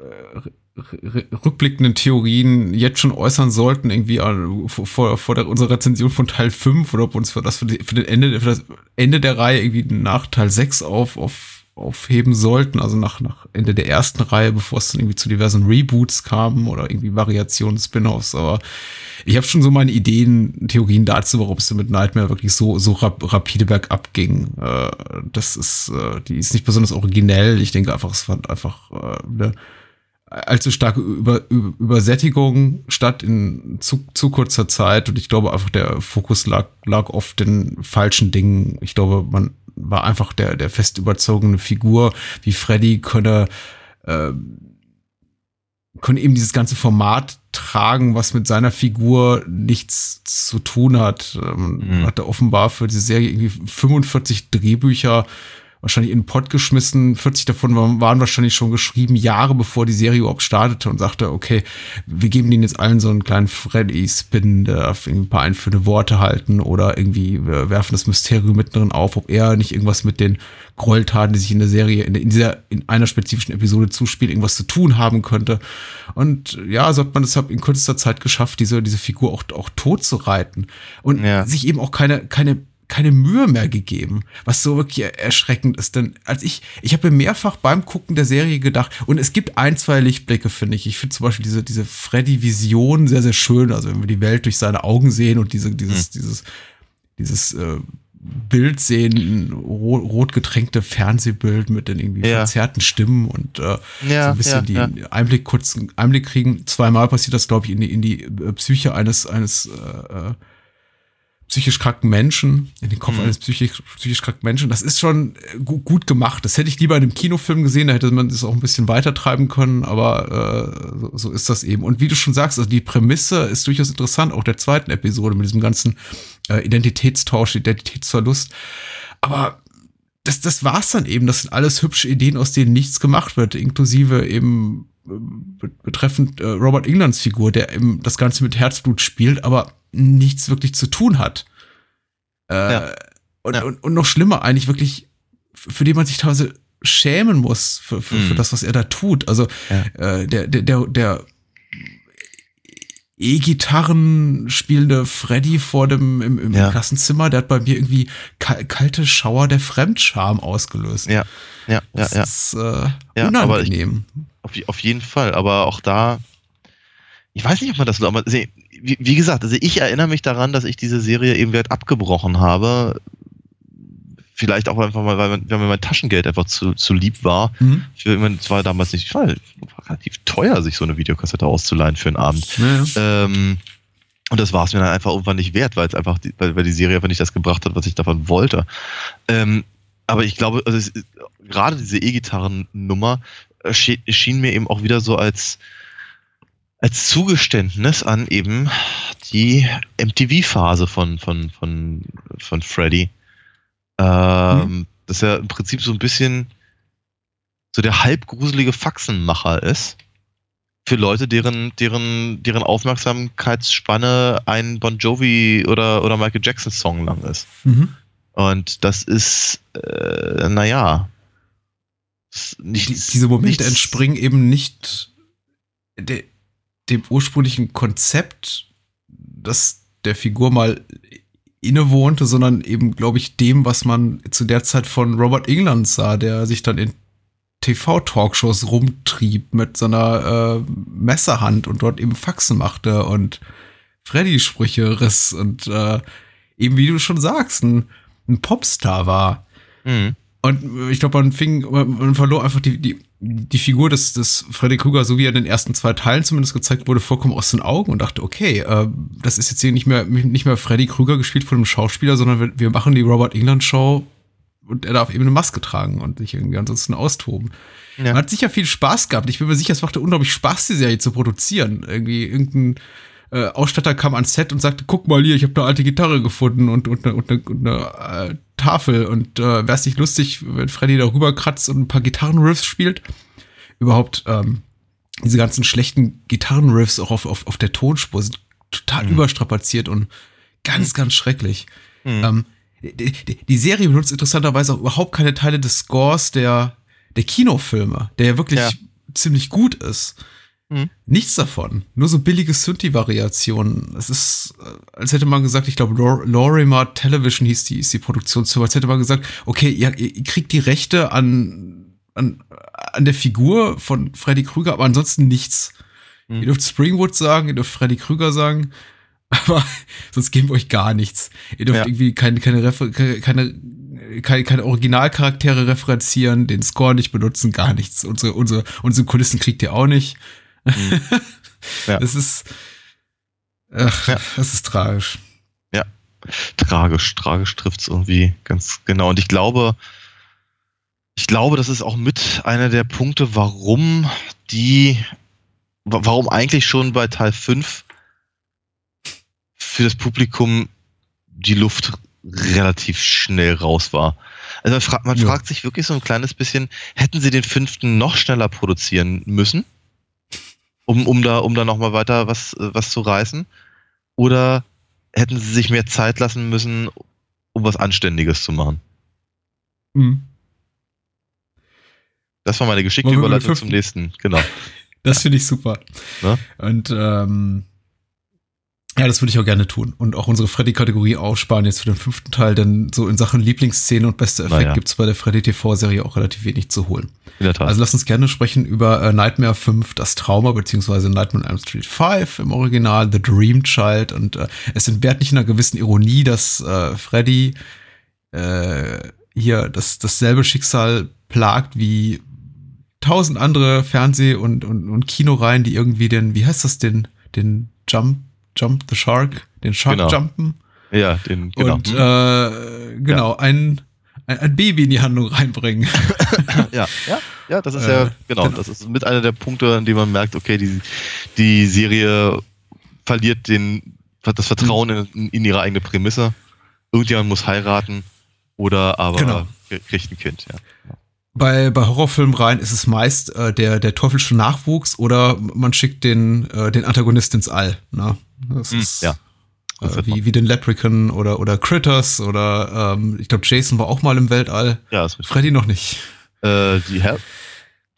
äh, äh, rückblickenden Theorien jetzt schon äußern sollten, irgendwie an, vor, vor der, unserer Rezension von Teil 5 oder ob uns für das für, die, für, den Ende, für das Ende der Reihe irgendwie nach Teil 6 auf, auf, aufheben sollten, also nach, nach Ende der ersten Reihe, bevor es dann irgendwie zu diversen Reboots kam oder irgendwie Variationen, Spin-offs, aber ich habe schon so meine Ideen, Theorien dazu, warum es mit Nightmare wirklich so, so rap rapide bergab ging. Äh, das ist, äh, die ist nicht besonders originell. Ich denke einfach, es fand einfach äh, eine allzu starke Über, Über, Übersättigung statt in zu, zu kurzer Zeit. Und ich glaube einfach, der Fokus lag, lag auf den falschen Dingen. Ich glaube, man war einfach der, der fest überzogene Figur, wie Freddy könne, äh, könne eben dieses ganze Format tragen, was mit seiner Figur nichts zu tun hat. Ähm, mhm. Hat er offenbar für diese Serie irgendwie 45 Drehbücher wahrscheinlich in den Pott geschmissen. 40 davon waren wahrscheinlich schon geschrieben, Jahre bevor die Serie überhaupt startete und sagte, okay, wir geben denen jetzt allen so einen kleinen Freddy-Spin, der ein paar einführende Worte halten oder irgendwie werfen das Mysterium mittendrin auf, ob er nicht irgendwas mit den Gräueltaten, die sich in der Serie, in, dieser, in einer spezifischen Episode zuspielt, irgendwas zu tun haben könnte. Und ja, so hat man deshalb in kürzester Zeit geschafft, diese, diese Figur auch, auch tot zu reiten und ja. sich eben auch keine, keine keine Mühe mehr gegeben, was so wirklich erschreckend ist. Denn als ich, ich habe mir mehrfach beim Gucken der Serie gedacht, und es gibt ein, zwei Lichtblicke, finde ich. Ich finde zum Beispiel diese, diese Freddy-Vision sehr, sehr schön. Also wenn wir die Welt durch seine Augen sehen und diese, dieses, mhm. dieses, dieses äh, Bild sehen, rot, rot getränkte Fernsehbild mit den irgendwie ja. verzerrten Stimmen und äh, ja, so ein bisschen ja, die Einblick, kurzen Einblick kriegen. Zweimal passiert das, glaube ich, in die, in die äh, Psyche eines, eines äh, äh psychisch kranken Menschen, in den Kopf mhm. eines psychisch, psychisch kranken Menschen. Das ist schon äh, gut, gut gemacht. Das hätte ich lieber in einem Kinofilm gesehen, da hätte man das auch ein bisschen weiter treiben können, aber äh, so, so ist das eben. Und wie du schon sagst, also die Prämisse ist durchaus interessant, auch der zweiten Episode mit diesem ganzen äh, Identitätstausch, Identitätsverlust. Aber das, das war's dann eben. Das sind alles hübsche Ideen, aus denen nichts gemacht wird, inklusive eben äh, betreffend äh, Robert Englands Figur, der eben das Ganze mit Herzblut spielt, aber nichts wirklich zu tun hat. Äh, ja. Und, ja. Und, und noch schlimmer eigentlich wirklich, für den man sich teilweise schämen muss für, für, mhm. für das, was er da tut. Also ja. äh, der, der, der, der E-Gitarren spielende Freddy vor dem im, im ja. Klassenzimmer, der hat bei mir irgendwie kalte Schauer der Fremdscham ausgelöst. Ja, ja, das ja, ist äh, ja, unangenehm. Ich, auf, auf jeden Fall, aber auch da, ich weiß nicht, ob man das, aber wie, wie gesagt, also ich erinnere mich daran, dass ich diese Serie eben wert abgebrochen habe. Vielleicht auch einfach mal, weil, weil mir mein Taschengeld einfach zu, zu lieb war. Mhm. Für, ich meine, es war damals nicht, war relativ teuer, sich so eine Videokassette auszuleihen für einen Abend. Ja. Ähm, und das war es mir dann einfach irgendwann nicht wert, weil es einfach, die, weil, weil die Serie einfach nicht das gebracht hat, was ich davon wollte. Ähm, aber ich glaube, also es, gerade diese E-Gitarren-Nummer schien mir eben auch wieder so als, als Zugeständnis an eben die MTV-Phase von, von, von, von Freddy. Ähm, mhm. Dass er im Prinzip so ein bisschen so der halbgruselige Faxenmacher ist. Für Leute, deren, deren, deren Aufmerksamkeitsspanne ein Bon Jovi oder, oder Michael Jackson Song lang ist. Mhm. Und das ist, äh, naja. Nicht, Die, diese Momente entspringen eben nicht der, dem ursprünglichen Konzept, das der Figur mal innewohnte, sondern eben, glaube ich, dem, was man zu der Zeit von Robert England sah, der sich dann in TV-Talkshows rumtrieb mit seiner äh, Messerhand und dort eben Faxen machte und Freddy-Sprüche riss und äh, eben, wie du schon sagst, ein, ein Popstar war. Mhm. Und ich glaube, man fing, man verlor einfach die, die, die Figur des, des Freddy Krueger, so wie er in den ersten zwei Teilen zumindest gezeigt wurde, vollkommen aus den Augen und dachte, okay, äh, das ist jetzt hier nicht mehr, nicht mehr Freddy Krueger gespielt von einem Schauspieler, sondern wir, wir machen die Robert England Show und er darf eben eine Maske tragen und sich irgendwie ansonsten austoben. Ja. Man hat sicher viel Spaß gehabt. Ich bin mir sicher, es machte unglaublich Spaß, die Serie zu produzieren. Irgendwie irgendein äh, Ausstatter kam ans Set und sagte, guck mal hier, ich habe eine alte Gitarre gefunden und, und, und, und, und eine äh, Tafel und äh, wäre es nicht lustig, wenn Freddy darüber kratzt und ein paar Gitarrenriffs spielt. Überhaupt ähm, diese ganzen schlechten Gitarrenriffs auch auf, auf, auf der Tonspur sind total mhm. überstrapaziert und ganz, ganz schrecklich. Mhm. Ähm, die, die, die, Serie benutzt interessanterweise auch überhaupt keine Teile des Scores der, der Kinofilme, der ja wirklich ja. ziemlich gut ist. Mhm. Nichts davon. Nur so billige Synthi-Variationen. Es ist, äh, als hätte man gesagt, ich glaube, Lor- Lorimer Television hieß die, ist die Produktionsfirma, als hätte man gesagt, okay, ihr, ihr kriegt die Rechte an, an, an der Figur von Freddy Krüger, aber ansonsten nichts. Mhm. Ihr dürft Springwood sagen, ihr dürft Freddy Krüger sagen, aber sonst geben wir euch gar nichts. Ihr dürft Ja. irgendwie keine, keine, Refer keine, keine, keine Originalcharaktere referenzieren, den Score nicht benutzen, gar nichts. Unsere, unsere, unsere Kulissen kriegt ihr auch nicht. Ja. Das ist, ach, Ja. das ist tragisch. tragisch, tragisch trifft's irgendwie ganz genau. Und ich glaube, ich glaube, das ist auch mit einer der Punkte, warum die, wa- warum eigentlich schon bei Teil 5 für das Publikum die Luft relativ schnell raus war. Also man, fra man Ja. fragt sich wirklich so ein kleines bisschen, hätten sie den fünften noch schneller produzieren müssen, um, um da, um da nochmal weiter was, was zu reißen? Oder hätten sie sich mehr Zeit lassen müssen, um was Anständiges zu machen? Hm. Das war meine geschickte Überleitung zum nächsten. Genau. Das finde ich super. Ne? Und ähm, ja, das würde ich auch gerne tun. Und auch unsere Freddy-Kategorie aufsparen jetzt für den fünften Teil, denn so in Sachen Lieblingsszene und bester Effekt Naja. gibt's bei der Freddy TV-Serie auch relativ wenig zu holen. In der Tat. Also lass uns gerne sprechen über äh, Nightmare 5, das Trauma, beziehungsweise Nightmare on Elm Street 5 im Original, The Dream Child. Und äh, es entbehrt nicht in einer gewissen Ironie, dass äh, Freddy äh, hier das, dasselbe Schicksal plagt wie tausend andere Fernseh- und, und, und Kinoreihen, die irgendwie den, wie heißt das, den, den Jump, Jump the Shark, den Shark Genau. jumpen ja, den, genau. und äh, genau, ein, ein, ein Baby in die Handlung reinbringen. ja, ja, ja, das ist Äh, ja, genau, genau. das ist mit einer der Punkte, an denen man merkt, okay, die, die Serie verliert den, das Vertrauen in, in ihre eigene Prämisse. Irgendjemand muss heiraten oder aber Genau. kriegt ein Kind, ja. Bei, bei Horrorfilmreihen ist es meist äh, der, der teuflische Nachwuchs oder man schickt den, äh, den Antagonist ins All. Ne? Das Hm, ist ja. äh, wie, wie den Leprechaun oder, oder Critters oder ähm, ich glaube Jason war auch mal im Weltall. Ja, das mit, Freddy noch nicht. äh, die,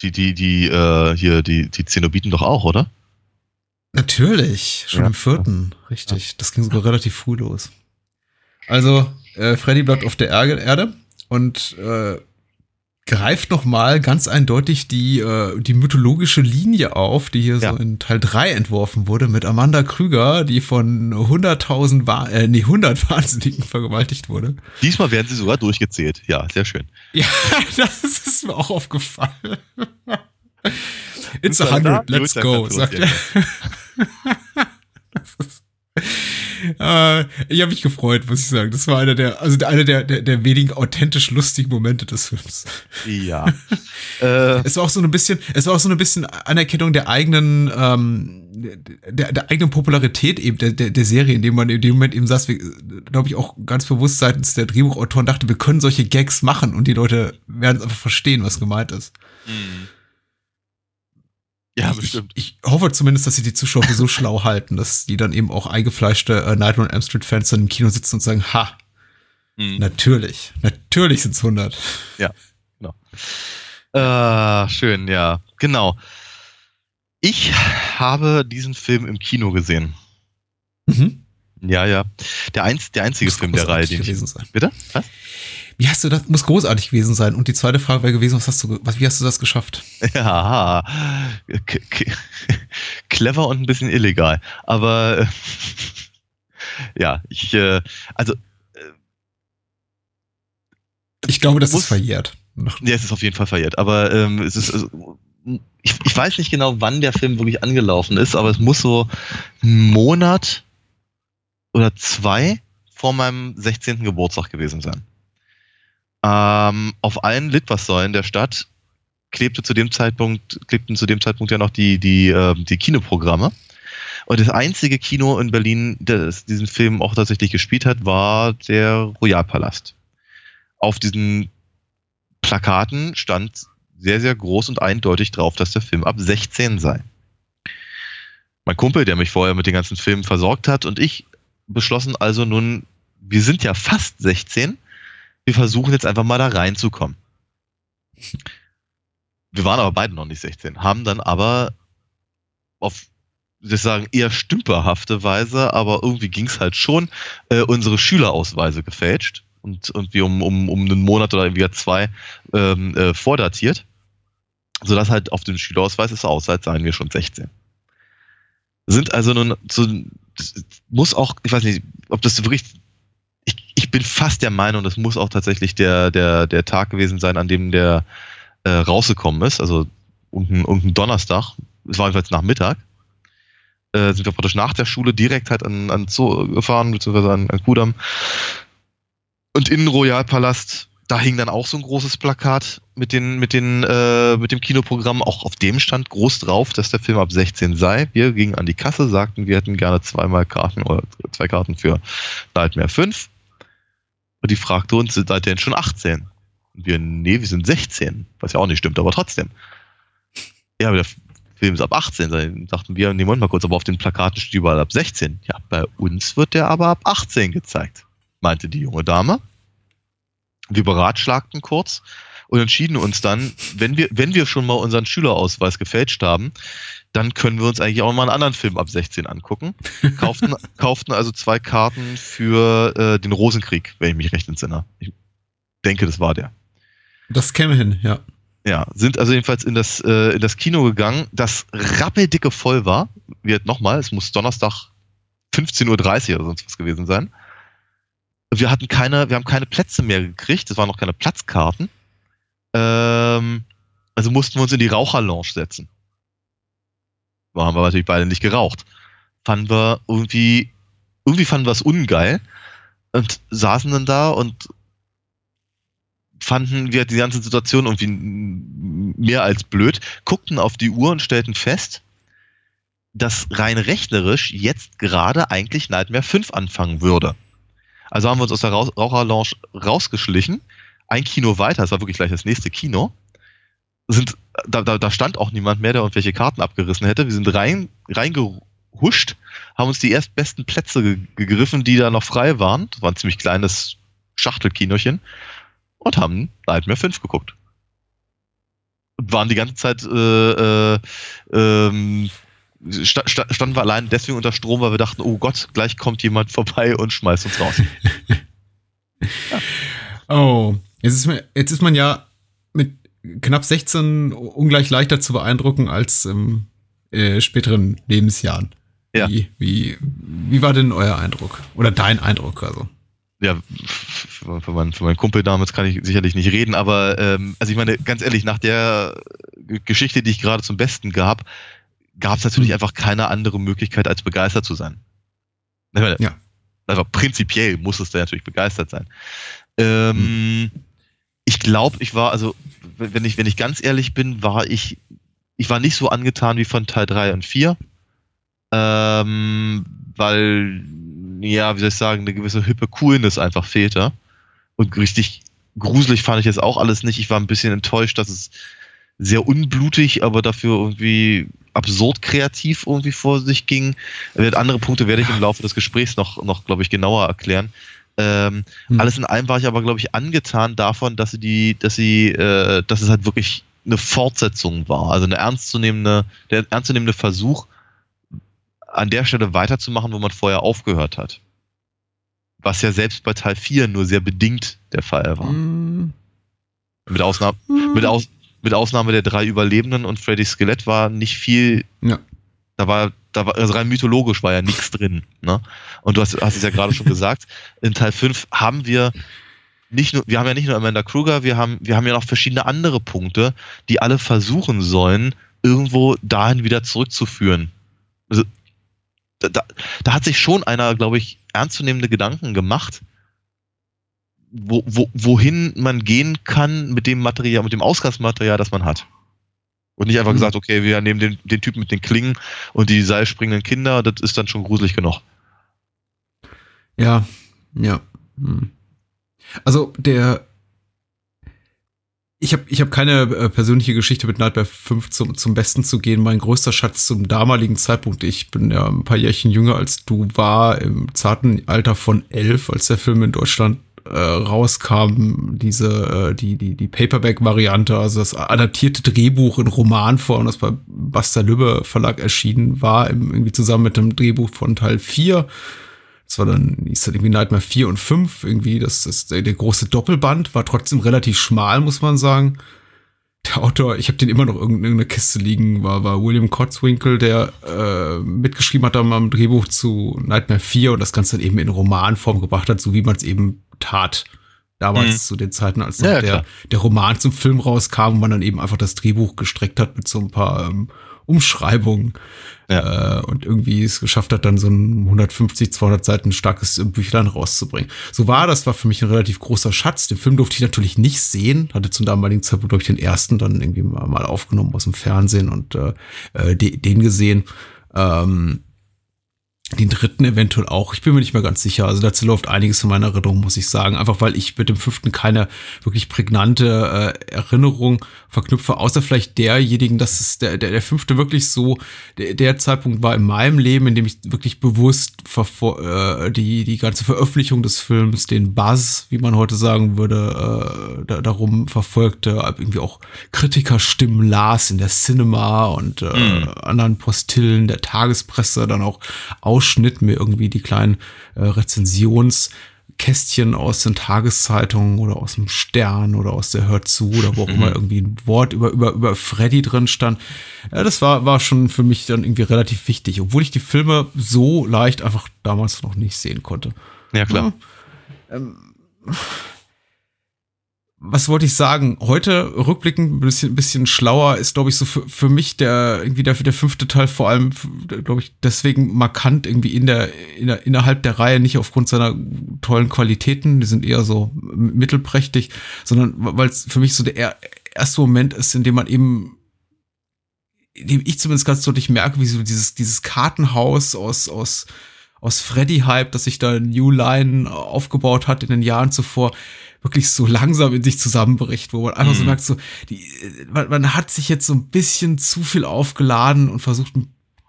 die, die, die, äh, hier, die, die Zenobiten doch auch, oder? Natürlich, schon Ja. im vierten, richtig. Das ging sogar relativ früh los. Also, äh, Freddy bleibt auf der Erde, Erde und äh, greift nochmal ganz eindeutig die, äh, die mythologische Linie auf, die hier Ja. so in Teil 3 entworfen wurde, mit Amanda Krüger, die von 100.000, Wa- äh, nee, 100 Wahnsinnigen vergewaltigt wurde. Diesmal werden sie sogar durchgezählt. Ja, sehr schön. Ja, das ist mir auch aufgefallen. It's a hundred, let's go, sagt er. Äh, ich habe mich gefreut, muss ich sagen. Das war einer der, also einer der, der, der wenigen authentisch lustigen Momente des Films. Ja. äh, Es war auch so ein bisschen, es war auch so ein bisschen Anerkennung der eigenen, ähm, der, der eigenen Popularität eben der, der, der Serie, in dem man in dem Moment eben saß, glaube ich, auch ganz bewusst seitens der Drehbuchautoren dachte, wir können solche Gags machen und die Leute werden es einfach verstehen, was gemeint ist. Ja, ich, bestimmt. Ich, ich hoffe zumindest, dass sie die Zuschauer so schlau halten, dass die dann eben auch eingefleischte äh, Nightmare on Elm Street Fans dann im Kino sitzen und sagen, ha, Mhm. natürlich, natürlich sind's 100. Äh, schön, ja. Genau. Ich habe diesen Film im Kino gesehen. Mhm. Ja, ja. Der, einz, der einzige Film der Reihe, den ich. sein. Bitte? Was? Wie hast du das, muss großartig gewesen sein. Und die zweite Frage wäre gewesen, was hast du, was, wie hast du das geschafft? Ja, clever und ein bisschen illegal. Aber äh, ja, ich, äh, also Ich glaube, das Muss- ist verjährt. Ja, es ist auf jeden Fall verjährt, aber ähm, es ist. Also, ich, ich weiß nicht genau, wann der Film wirklich angelaufen ist, aber es muss so ein Monat oder zwei vor meinem 16. Geburtstag gewesen sein. Ähm, auf allen Litfaßsäulen der Stadt klebte zu dem Zeitpunkt, klebten zu dem Zeitpunkt ja noch die, die, ähm, die Kinoprogramme. Und das einzige Kino in Berlin, das diesen Film auch tatsächlich gespielt hat, war der Royalpalast. Auf diesen Plakaten stand sehr, sehr groß und eindeutig drauf, dass der Film ab 16 sei. Mein Kumpel, der mich vorher mit den ganzen Filmen versorgt hat, und ich beschlossen also nun, wir sind ja fast 16, wir versuchen jetzt einfach mal da reinzukommen. Wir waren aber beide noch nicht 16, haben dann aber auf soll ich sagen, eher stümperhafte Weise, aber irgendwie ging's halt schon, äh, unsere Schülerausweise gefälscht und irgendwie um, um, um einen Monat oder irgendwie zwei ähm, äh, vordatiert, sodass halt auf dem Schülerausweis es aussah, als seien wir schon 16. Sind also nun zu, muss auch, ich weiß nicht, ob das wirklich, ich, bin fast der Meinung, das muss auch tatsächlich der, der, der Tag gewesen sein, an dem der äh, rausgekommen ist, also irgendein, irgendein Donnerstag, es war jedenfalls nach Mittag äh, sind wir praktisch nach der Schule direkt halt an, an Zoo gefahren, beziehungsweise an, an Kudamm. Und in Royalpalast, da hing dann auch so ein großes Plakat mit den, mit den, äh, mit dem Kinoprogramm. Auch auf dem stand groß drauf, dass der Film ab 16 sei. Wir gingen an die Kasse, sagten, wir hätten gerne zweimal Karten oder zwei Karten für Nightmare 5. Und die fragte uns, seid ihr denn schon 18? Und wir, nee, wir sind 16. Was ja auch nicht stimmt, aber trotzdem. Ja, aber der Film ist ab 18. Dann dachten wir, nee, Moment mal kurz, aber auf den Plakaten steht überall ab 16. Ja, bei uns wird der aber ab 18 gezeigt, meinte die junge Dame. Wir beratschlagten kurz und entschieden uns dann, wenn wir, wenn wir schon mal unseren Schülerausweis gefälscht haben, dann können wir uns eigentlich auch mal einen anderen Film ab 16 angucken. Kauften, kauften also zwei Karten für äh, den Rosenkrieg, wenn ich mich recht entsinne. Ich denke, das war der. Das käme hin, ja. Ja, sind also jedenfalls in das, äh, in das Kino gegangen, das rappeldicke voll war. Wird nochmal, es muss Donnerstag 15.30 Uhr oder sonst was gewesen sein. Wir hatten keine, wir haben keine Plätze mehr gekriegt, es waren noch keine Platzkarten. Ähm, also mussten wir uns in die Raucherlounge setzen. Da haben wir natürlich beide nicht geraucht. Fanden wir irgendwie, irgendwie fanden wir es ungeil und saßen dann da und fanden wir die ganze Situation irgendwie mehr als blöd, guckten auf die Uhr und stellten fest, dass rein rechnerisch jetzt gerade eigentlich Nightmare 5 anfangen würde. Also haben wir uns aus der Raucherlounge rausgeschlichen, ein Kino weiter, das war wirklich gleich das nächste Kino, sind, da, da, da stand auch niemand mehr, der irgendwelche Karten abgerissen hätte. Wir sind rein, reingehuscht, haben uns die erstbesten Plätze ge gegriffen, die da noch frei waren. Das war ein ziemlich kleines Schachtelkinochen und haben Nightmare 5 geguckt. Waren die ganze Zeit, äh, äh, ähm, sta sta standen wir allein deswegen unter Strom, weil wir dachten, oh Gott, gleich kommt jemand vorbei und schmeißt uns raus. ja. Oh, jetzt ist, man, jetzt ist man ja knapp 16 ungleich leichter zu beeindrucken als im äh, späteren Lebensjahren. Ja. Wie, wie, wie war denn euer Eindruck? Oder dein Eindruck, also? ja, für, meinen, für meinen Kumpel damals kann ich sicherlich nicht reden, aber ähm, also ich meine, ganz ehrlich, nach der Geschichte, die ich gerade zum Besten gab, gab es natürlich mhm. einfach keine andere Möglichkeit, als begeistert zu sein. Meine, ja. Also prinzipiell muss es da natürlich begeistert sein. Ähm, mhm. Ich glaube, ich war, also, wenn ich, wenn ich ganz ehrlich bin, war ich, ich war nicht so angetan wie von Teil 3 und 4. Ähm, weil ja, wie soll ich sagen, eine gewisse hippe Coolness einfach fehlte. Und richtig gruselig fand ich jetzt auch alles nicht. Ich war ein bisschen enttäuscht, dass es sehr unblutig, aber dafür irgendwie absurd kreativ irgendwie vor sich ging. Andere Punkte werde ich im Laufe des Gesprächs noch, noch glaube ich, genauer erklären. Ähm, hm. Alles in allem war ich aber, glaube ich, angetan davon, dass sie die, dass sie, äh, dass es halt wirklich eine Fortsetzung war, also eine ernstzunehmende, der ernstzunehmende Versuch, an der Stelle weiterzumachen, wo man vorher aufgehört hat. Was ja selbst bei Teil 4 nur sehr bedingt der Fall war. Mm. Mit, Ausnahme, mm. mit, Aus, mit Ausnahme der drei Überlebenden und Freddy's Skelett war nicht viel. Ja. Da war, da war, also rein mythologisch war ja nichts drin. Ne? Und du hast, hast es ja gerade schon gesagt, in Teil 5 haben wir nicht nur, wir haben ja nicht nur Amanda Kruger, wir haben, wir haben ja noch verschiedene andere Punkte, die alle versuchen sollen, irgendwo dahin wieder zurückzuführen. Also da, da hat sich schon einer, glaube ich, ernstzunehmende Gedanken gemacht, wo, wo, wohin man gehen kann mit dem Material, mit dem Ausgangsmaterial, das man hat. Und nicht einfach mhm. gesagt, okay, wir nehmen den, den Typen mit den Klingen und die seilspringenden Kinder, das ist dann schon gruselig genug. Ja, ja. Hm. Also der ich habe ich hab keine äh, persönliche Geschichte mit Nightmare 5 zum, zum Besten zu gehen. Mein größter Schatz zum damaligen Zeitpunkt, ich bin ja ein paar Jährchen jünger als du, war im zarten Alter von elf, als der Film in Deutschland äh, rauskam, diese, äh, die, die, die Paperback-Variante, also das adaptierte Drehbuch in Romanform, das bei Basta Lübbe Verlag erschienen war, im, irgendwie zusammen mit dem Drehbuch von Teil 4. Das war dann, ist dann irgendwie Nightmare 4 und 5, irgendwie, das ist der, der große Doppelband, war trotzdem relativ schmal, muss man sagen. Der Autor, ich habe den immer noch in irgendeiner Kiste liegen, war, war William Cotswinkle, der äh, mitgeschrieben hat am Drehbuch zu Nightmare 4 und das Ganze dann eben in Romanform gebracht hat, so wie man es eben tat. Damals Mhm. zu den Zeiten, als Ja, ja, der, klar. der Roman zum Film rauskam und man dann eben einfach das Drehbuch gestreckt hat mit so ein paar ähm, Umschreibungen äh, und irgendwie es geschafft hat, dann so ein 150, 200 Seiten starkes äh, Büchlein rauszubringen. So war das, war für mich ein relativ großer Schatz. Den Film durfte ich natürlich nicht sehen, hatte zum damaligen Zeitpunkt, glaube ich, den ersten dann irgendwie mal, mal aufgenommen aus dem Fernsehen und äh, äh, de, den gesehen. Ähm, den dritten eventuell auch. Ich bin mir nicht mehr ganz sicher. Also dazu läuft einiges in meiner Erinnerung, muss ich sagen. Einfach weil ich mit dem fünften keine wirklich prägnante äh, Erinnerung verknüpfe, außer vielleicht derjenigen, dass es der, der, der fünfte wirklich so der, der Zeitpunkt war in meinem Leben, in dem ich wirklich bewusst äh, die, die ganze Veröffentlichung des Films, den Buzz, wie man heute sagen würde, äh, da, darum verfolgte, irgendwie auch Kritikerstimmen las in der Cinema und äh, Mhm. anderen Postillen der Tagespresse dann auch Ausschnitt mir irgendwie die kleinen äh, Rezensionskästchen aus den Tageszeitungen oder aus dem Stern oder aus der Hör zu oder wo auch immer irgendwie ein Wort über, über, über Freddy drin stand. Ja, das war, war schon für mich dann irgendwie relativ wichtig, obwohl ich die Filme so leicht einfach damals noch nicht sehen konnte. Ja, klar. Ja, ähm, was wollte ich sagen? Heute rückblickend ein bisschen, bisschen schlauer ist, glaube ich, so für, für mich der irgendwie der, der fünfte Teil vor allem, glaube ich, deswegen markant irgendwie in der, in der innerhalb der Reihe nicht aufgrund seiner tollen Qualitäten, die sind eher so mittelprächtig, sondern weil es für mich so der er- erste Moment ist, in dem man eben in dem ich zumindest ganz deutlich merke, wie so dieses, dieses Kartenhaus aus, aus, aus Freddy-Hype, das sich da New Line aufgebaut hat in den Jahren zuvor, wirklich so langsam in sich zusammenbricht, wo man einfach so Mhm. merkt, so, die, man, man hat sich jetzt so ein bisschen zu viel aufgeladen und versucht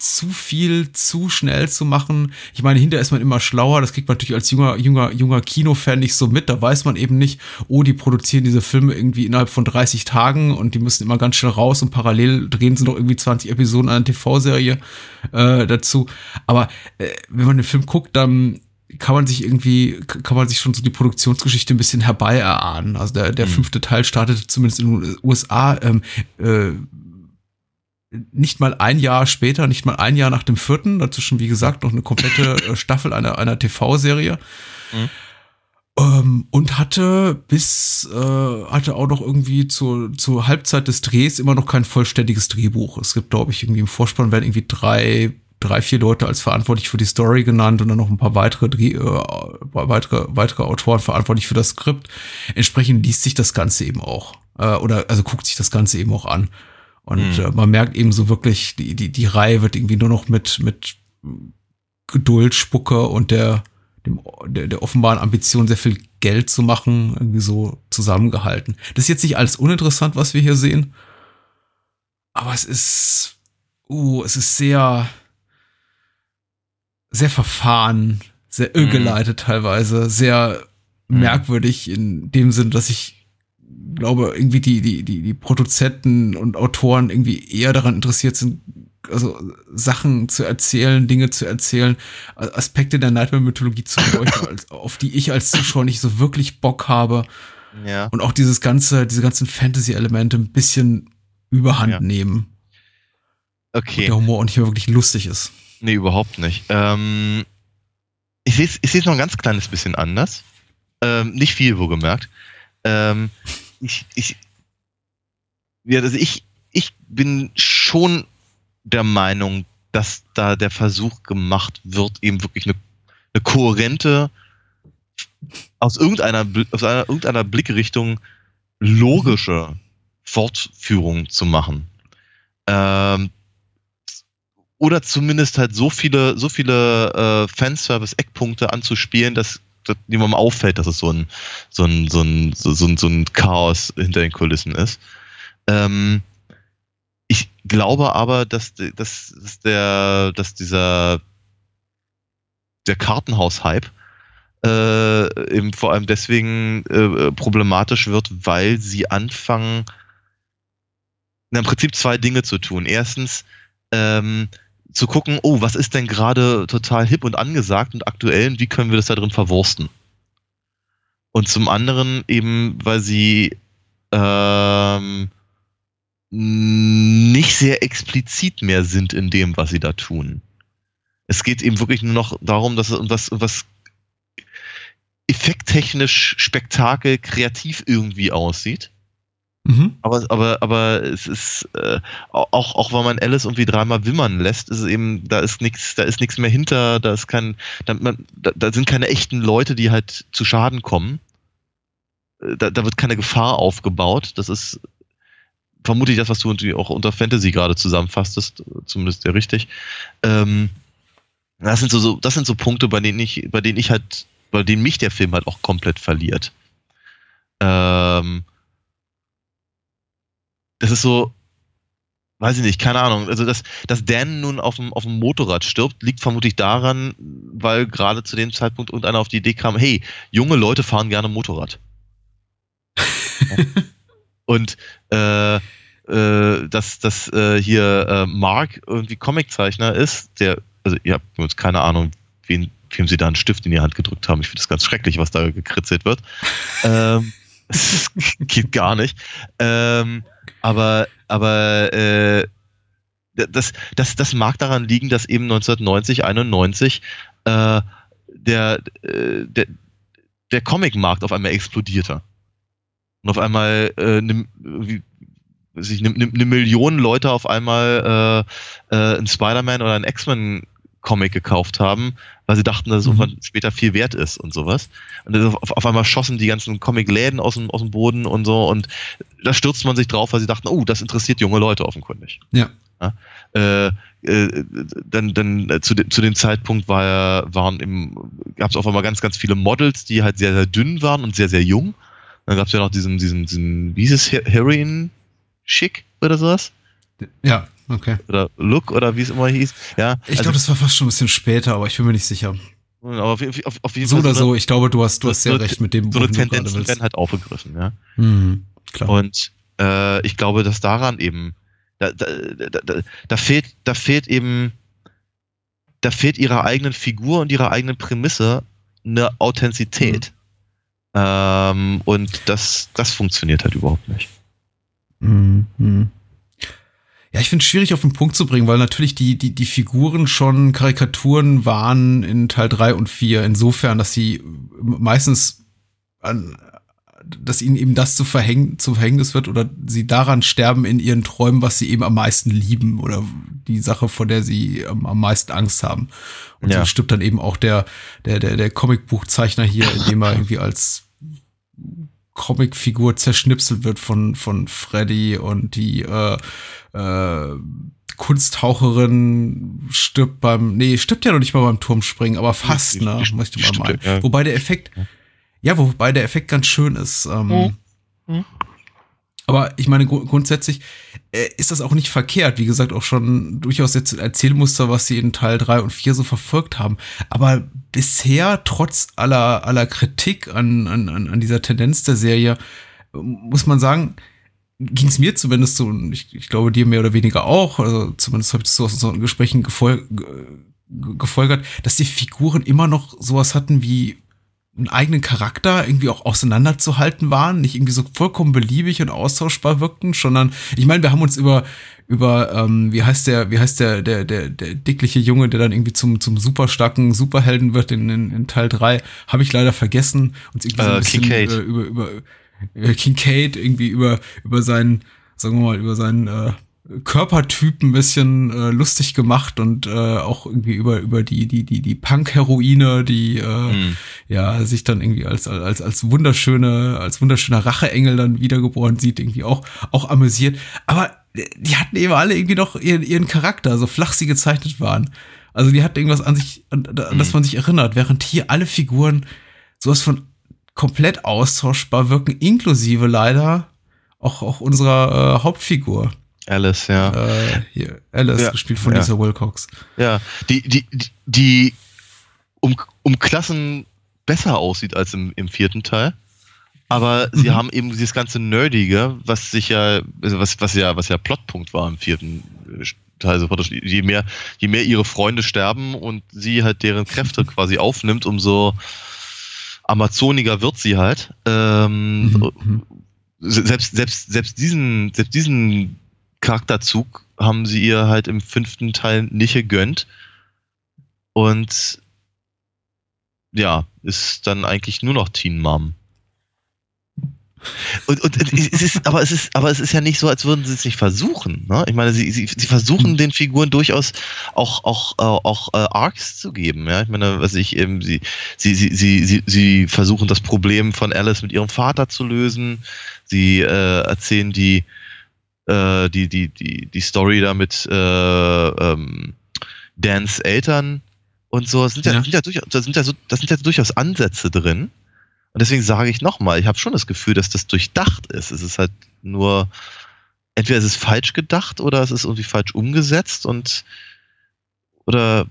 zu viel zu schnell zu machen. Ich meine, hinterher ist man immer schlauer, das kriegt man natürlich als junger, junger, junger Kinofan nicht so mit. Da weiß man eben nicht, oh, die produzieren diese Filme irgendwie innerhalb von 30 Tagen und die müssen immer ganz schnell raus und parallel drehen sie noch irgendwie 20 Episoden einer TV-Serie äh, dazu. Aber äh, wenn man den Film guckt, dann kann man sich irgendwie, kann man sich schon so die Produktionsgeschichte ein bisschen herbei erahnen. Also der, der fünfte Teil startete zumindest in den USA ähm, äh, nicht mal ein Jahr später, nicht mal ein Jahr nach dem vierten, dazwischen, wie gesagt, noch eine komplette äh, Staffel einer, einer TV-Serie. Mhm. Ähm, und hatte bis, äh, hatte auch noch irgendwie zur, zur Halbzeit des Drehs immer noch kein vollständiges Drehbuch. Es gibt, glaube ich, irgendwie im Vorspann werden irgendwie drei, drei, vier Leute als verantwortlich für die Story genannt und dann noch ein paar weitere, äh, weitere, weitere Autoren verantwortlich für das Skript. Entsprechend liest sich das Ganze eben auch. Äh, oder also guckt sich das Ganze eben auch an. Und Hm. äh, man merkt eben so wirklich, die, die, die Reihe wird irgendwie nur noch mit, mit Geduld, Spucke und der, dem, der, der offenbaren Ambition, sehr viel Geld zu machen, irgendwie so zusammengehalten. Das ist jetzt nicht alles uninteressant, was wir hier sehen. Aber es ist, uh, es ist sehr, sehr verfahren, sehr irrgeleitet teilweise, sehr merkwürdig in dem Sinn, dass ich glaube, irgendwie die, die, die, die Produzenten und Autoren irgendwie eher daran interessiert sind, also Sachen zu erzählen, Dinge zu erzählen, Aspekte der Nightmare-Mythologie zu beleuchten, auf die ich als Zuschauer nicht so wirklich Bock habe. Ja. Und auch dieses ganze, diese ganzen Fantasy-Elemente ein bisschen überhand Ja. nehmen. Okay. Der Humor auch nicht mehr wirklich lustig ist. Nee, überhaupt nicht. Ähm, ich sehe es ich noch ein ganz kleines bisschen anders. Ähm, nicht viel, wo gemerkt. Ähm, ich, ich, ja, also ich, ich bin schon der Meinung, dass da der Versuch gemacht wird, eben wirklich eine, eine kohärente, aus irgendeiner, aus einer, irgendeiner Blickrichtung logische Fortführung zu machen. Ähm, oder zumindest halt so viele, so viele äh, Fanservice-Eckpunkte anzuspielen, dass, dass niemandem auffällt, dass es so ein, so ein, so ein, so, so so ein Chaos hinter den Kulissen ist. Ähm, ich glaube aber, dass, dass, dass der, dass dieser der Kartenhaus-Hype äh, eben vor allem deswegen äh, problematisch wird, weil sie anfangen, im Prinzip zwei Dinge zu tun. Erstens, ähm, zu gucken, oh, was ist denn gerade total hip und angesagt und aktuell und wie können wir das da drin verwursten? Und zum anderen eben, weil sie ähm, nicht sehr explizit mehr sind in dem, was sie da tun. Es geht eben wirklich nur noch darum, dass was, was effekttechnisch Spektakel kreativ irgendwie aussieht. Mhm. Aber, aber, aber es ist äh, auch, auch wenn man Alice irgendwie dreimal wimmern lässt, ist es eben, da ist nichts, da ist nichts mehr hinter, da ist kein, da, man, da, da sind keine echten Leute, die halt zu Schaden kommen. Äh, Da, da wird keine Gefahr aufgebaut. Das ist vermutlich das, was du irgendwie auch unter Fantasy gerade zusammenfasstest, zumindest sehr richtig. Ähm, das sind so, so, das sind so Punkte, bei denen ich, bei denen ich halt, bei denen mich der Film halt auch komplett verliert. Ähm, das ist so, weiß ich nicht, keine Ahnung. Also, dass, dass Dan nun auf dem, auf dem Motorrad stirbt, liegt vermutlich daran, weil gerade zu dem Zeitpunkt irgendeiner auf die Idee kam, hey, junge Leute fahren gerne Motorrad. Und äh, äh, dass, dass äh, hier äh, Mark irgendwie Comiczeichner ist, der, also ihr habt uns keine Ahnung, wen, wem sie da einen Stift in die Hand gedrückt haben. Ich finde das ganz schrecklich, was da gekritzelt wird. ähm, das geht gar nicht. Ähm, aber aber äh, das, das, das mag daran liegen, dass eben 1990, 91 äh, der, äh, der, der Comicmarkt auf einmal explodierte. Und auf einmal äh, eine, wie, weiß ich, eine, eine Million Leute auf einmal äh, äh, einen Spider-Man oder einen X-Men Comic gekauft haben, weil sie dachten, dass es Mhm. später viel wert ist und sowas. Und auf, auf einmal schossen die ganzen Comic-Läden aus dem, aus dem Boden und so und da stürzt man sich drauf, weil sie dachten, oh, das interessiert junge Leute offenkundig. Ja. Äh, äh, dann, dann äh, zu, de, zu dem Zeitpunkt war ja, waren im, gab es auf einmal ganz, ganz viele Models, die halt sehr, sehr dünn waren und sehr, sehr jung. Dann gab es ja noch diesen, diesen, diesen, wie hieß es, Her- Heroin Chic oder sowas? Ja, okay. Oder Look oder wie es immer hieß. Ja, Ich glaube, das war fast schon ein bisschen später, aber ich bin mir nicht sicher. aber auf, auf, auf jeden So Fall oder so, ich glaube, du hast, du hast sehr recht mit dem, so eine willst. werden halt aufgegriffen, ja. Mhm, klar. Und äh, ich glaube, dass daran eben, da, da, da, da, fehlt, da fehlt eben, da fehlt ihrer eigenen Figur und ihrer eigenen Prämisse eine Authentizität. Ähm, und das, das funktioniert halt überhaupt nicht. Mhm. Ja, ich finde es schwierig auf den Punkt zu bringen, weil natürlich die, die, die Figuren schon Karikaturen waren in Teil 3 und 4, insofern, dass sie meistens an, dass ihnen eben das zu, verhäng, zu Verhängnis wird oder sie daran sterben in ihren Träumen, was sie eben am meisten lieben oder die Sache, vor der sie am, am meisten Angst haben. Und Ja. so stirbt dann eben auch der, der, der, der Comicbuchzeichner hier, indem er irgendwie als Comicfigur zerschnipselt wird von, von Freddy und die äh, äh, Kunsthaucherin stirbt beim, nee, stirbt ja noch nicht mal beim Turmspringen, aber fast, ne, möchte man meinen. ja. Wobei der Effekt, ja, wobei der Effekt ganz schön ist. Ähm, Mhm. Aber ich meine, gru- grundsätzlich äh, ist das auch nicht verkehrt. Wie gesagt, auch schon durchaus jetzt ein Erzählmuster, was sie in Teil 3 und 4 so verfolgt haben. Aber bisher, trotz aller, aller Kritik an, an, an dieser Tendenz der Serie, muss man sagen, ging es mir zumindest so, und ich, ich glaube dir mehr oder weniger auch, also zumindest habe ich das so aus unseren Gesprächen gefol ge- gefolgert, dass die Figuren immer noch sowas hatten wie einen eigenen Charakter irgendwie auch auseinanderzuhalten waren, nicht irgendwie so vollkommen beliebig und austauschbar wirkten, sondern ich meine, wir haben uns über über ähm, wie heißt der wie heißt der der der der dickliche Junge, der dann irgendwie zum zum super starken Superhelden wird in, in, in Teil 3, habe ich leider vergessen und irgendwie so ein Äh, bisschen Kincaid. äh, über über äh, Kincaid irgendwie über über seinen sagen wir mal über seinen äh, Körpertyp ein bisschen äh, lustig gemacht und äh, auch irgendwie über über die die die die Punk-Heroine, die äh, Hm. ja sich dann irgendwie als als als wunderschöne als wunderschöner Racheengel dann wiedergeboren sieht, irgendwie auch auch amüsiert. Aber die hatten eben alle irgendwie noch ihren ihren Charakter, so flach sie gezeichnet waren. Also die hatten irgendwas an sich, an, an das Mhm. man sich erinnert, während hier alle Figuren sowas von komplett austauschbar wirken, inklusive leider auch auch unserer äh, Hauptfigur. Alice, ja. Äh, hier, Alice, Ja, gespielt von ja. Lisa Wilcox. Ja, die, die, die, um, um Klassen besser aussieht als im, im vierten Teil. Aber sie Mhm. haben eben dieses ganze Nerdige, was sich ja, also was, was ja, was ja Plotpunkt war im vierten äh, Teil. So praktisch, je mehr, je mehr ihre Freunde sterben und sie halt deren Kräfte quasi aufnimmt, umso amazoniger wird sie halt. Ähm, Mhm. se- selbst, selbst, selbst diesen, selbst diesen Charakterzug haben sie ihr halt im fünften Teil nicht gegönnt. Und ja, ist dann eigentlich nur noch Teen Mom. Und, und es ist, aber es ist, aber es ist ja nicht so, als würden sie es nicht versuchen. Ne? Ich meine, sie, sie, sie versuchen den Figuren durchaus auch, auch, äh, auch äh, Arcs zu geben. Ja? Ich meine, was ich eben, sie, sie, sie, sie, sie, sie versuchen das Problem von Alice mit ihrem Vater zu lösen. Sie äh, erzählen die, äh, die, die, die, die Story da mit äh, ähm, Dans Eltern und so. Das sind ja, Ja. Sind ja durchaus, da sind ja so, das sind ja durchaus Ansätze drin. Und deswegen sage ich nochmal, ich habe schon das Gefühl, dass das durchdacht ist. Es ist halt nur, entweder ist es falsch gedacht oder es ist irgendwie falsch umgesetzt und oder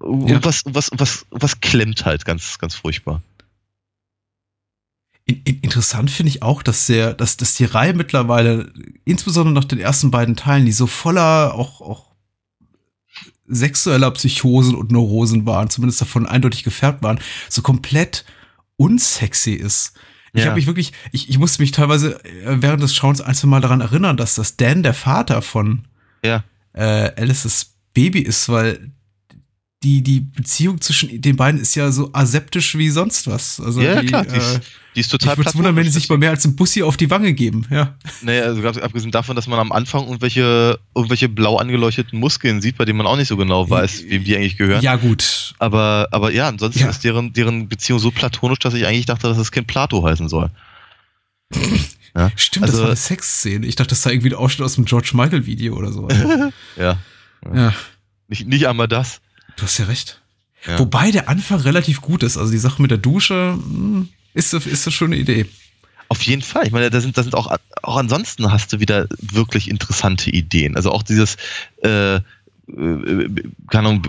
Ja. was, was, was, was klemmt halt ganz, ganz furchtbar. In, in, interessant finde ich auch, dass der, dass, dass die Reihe mittlerweile, insbesondere nach den ersten beiden Teilen, die so voller auch, auch sexueller Psychosen und Neurosen waren, zumindest davon eindeutig gefärbt waren, so komplett unsexy ist. Ich Ja. habe mich wirklich, ich, ich musste mich teilweise äh, während des Schauens ein, zwei Mal daran erinnern, dass das Dan der Vater von Ja. äh, Alices Baby ist, weil die, die Beziehung zwischen den beiden ist ja so aseptisch wie sonst was. Also Ja, ja, die, klar, die ist- äh, Die ist total ich würde es wundern, wenn die sich mal mehr als ein Bussi auf die Wange geben, ja. Naja, also abgesehen davon, dass man am Anfang irgendwelche, irgendwelche blau angeleuchteten Muskeln sieht, bei denen man auch nicht so genau weiß, wem die eigentlich gehören. Ja, gut. Aber, aber ja, ansonsten Ja. ist deren, deren Beziehung so platonisch, dass ich eigentlich dachte, dass das Kind Plato heißen soll. Ja, Stimmt, also, das war eine Sexszene. Ich dachte, das sei irgendwie ein Ausschnitt aus dem George Michael Video oder so. Ja, ja, nicht, nicht einmal das. Du hast ja recht. Ja. Wobei der Anfang relativ gut ist. Also die Sache mit der Dusche hm, ist, ist eine schöne Idee. Auf jeden Fall. Ich meine, da sind, da sind auch, auch ansonsten hast du wieder wirklich interessante Ideen. Also auch dieses, äh, äh, keine Ahnung,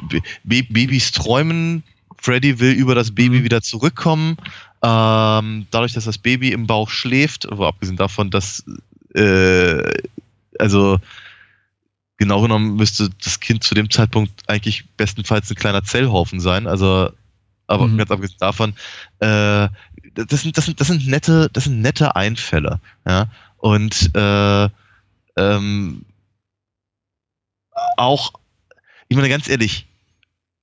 Babys träumen. Freddy will über das Baby Mhm. wieder zurückkommen. Ähm, dadurch, dass das Baby im Bauch schläft, aber abgesehen davon, dass, äh, also genau genommen müsste das Kind zu dem Zeitpunkt eigentlich bestenfalls ein kleiner Zellhaufen sein. Also, aber Mhm. ganz abgesehen davon, äh, das sind, das sind, das sind nette, das sind nette Einfälle, ja. Und äh, ähm, auch, ich meine ganz ehrlich,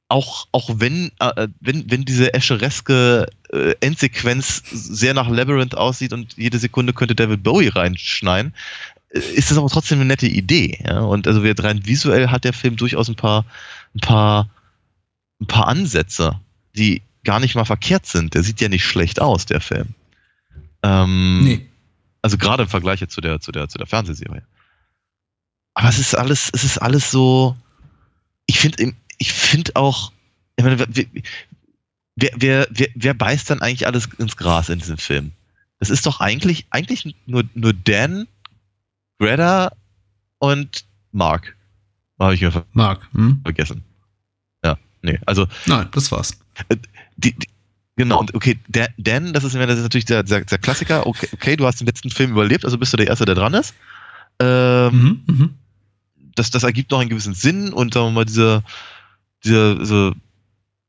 auch, auch wenn, äh, wenn, wenn diese eschereske äh, Endsequenz sehr nach Labyrinth aussieht und jede Sekunde könnte David Bowie reinschneiden, äh, ist das aber trotzdem eine nette Idee. Ja? Und also wir rein visuell hat der Film durchaus ein paar, ein paar, ein paar Ansätze, die gar nicht mal verkehrt sind. Der sieht ja nicht schlecht aus, der Film. Ähm, Nee. Also gerade im Vergleich jetzt zu der, zu der, zu der Fernsehserie. Aber es ist alles, es ist alles so. Ich finde, ich finde auch, ich meine, wer, wer, wer, wer, wer beißt dann eigentlich alles ins Gras in diesem Film? Das ist doch eigentlich, eigentlich nur, nur Dan, Greta und Mark. Habe ich mir ver Marc. Hm? vergessen. Ja, nee, also Nein, das war's. die, die, genau, und okay, Dan, Dan, das ist, das ist natürlich der, der, der Klassiker. Okay, okay, du hast den letzten Film überlebt, also bist du der Erste, der dran ist. Ähm, Mhm, mhm. das, das ergibt noch einen gewissen Sinn und sagen wir mal, diese, diese, diese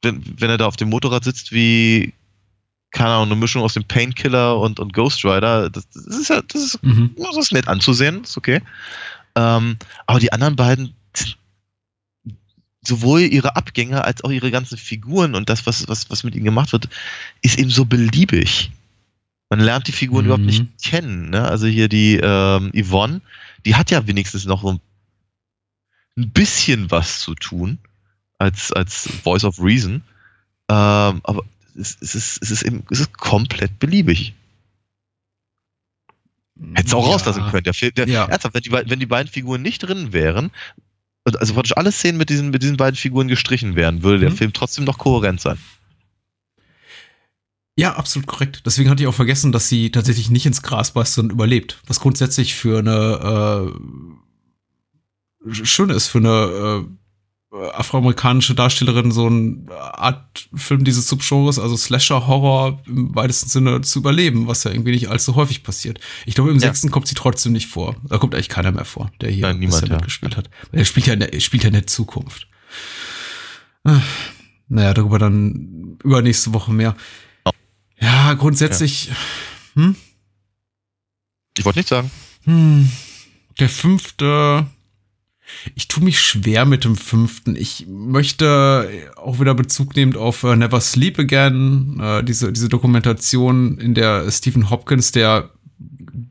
wenn, wenn er da auf dem Motorrad sitzt, wie, keine Ahnung, eine Mischung aus dem Painkiller und, und Ghost Rider, das, das ist ja, das ist, Mhm. das ist nett anzusehen, ist okay. Ähm, aber die anderen beiden sowohl ihre Abgänge als auch ihre ganzen Figuren und das, was, was, was mit ihnen gemacht wird, ist eben so beliebig. Man lernt die Figuren Mhm. überhaupt nicht kennen. Ne? Also hier die ähm, Yvonne, die hat ja wenigstens noch so ein bisschen was zu tun als, als Voice of Reason. Ähm, aber es, es, ist, es, ist eben, es ist komplett beliebig. Hättest du auch Ja. rauslassen können. Der Film, der, Ja. Ernsthaft, wenn die, wenn die beiden Figuren nicht drin wären, und also praktisch alle Szenen mit diesen, mit diesen beiden Figuren gestrichen wären, würde der Mhm. Film trotzdem noch kohärent sein. Ja, absolut korrekt. Deswegen hatte ich auch vergessen, dass sie tatsächlich nicht ins Gras beißt, sondern überlebt. Was grundsätzlich für eine äh, schön ist, für eine äh, afroamerikanische Darstellerin so eine Art Film dieses Subgenres, also Slasher-Horror im weitesten Sinne zu überleben, was ja irgendwie nicht allzu häufig passiert. Ich glaube, im Ja. sechsten kommt sie trotzdem nicht vor. Da kommt eigentlich keiner mehr vor, der hier Nein, niemand, bisher ja. mitgespielt hat. Er spielt ja, in der, er spielt ja in der Zukunft. Ah, Naja, darüber dann übernächste Woche mehr. Ja, grundsätzlich, Ich wollte nicht sagen. hm, der fünfte. Ich tue mich schwer mit dem fünften. Ich möchte auch wieder Bezug nehmend auf äh, Never Sleep Again, äh, diese, diese Dokumentation, in der Stephen Hopkins, der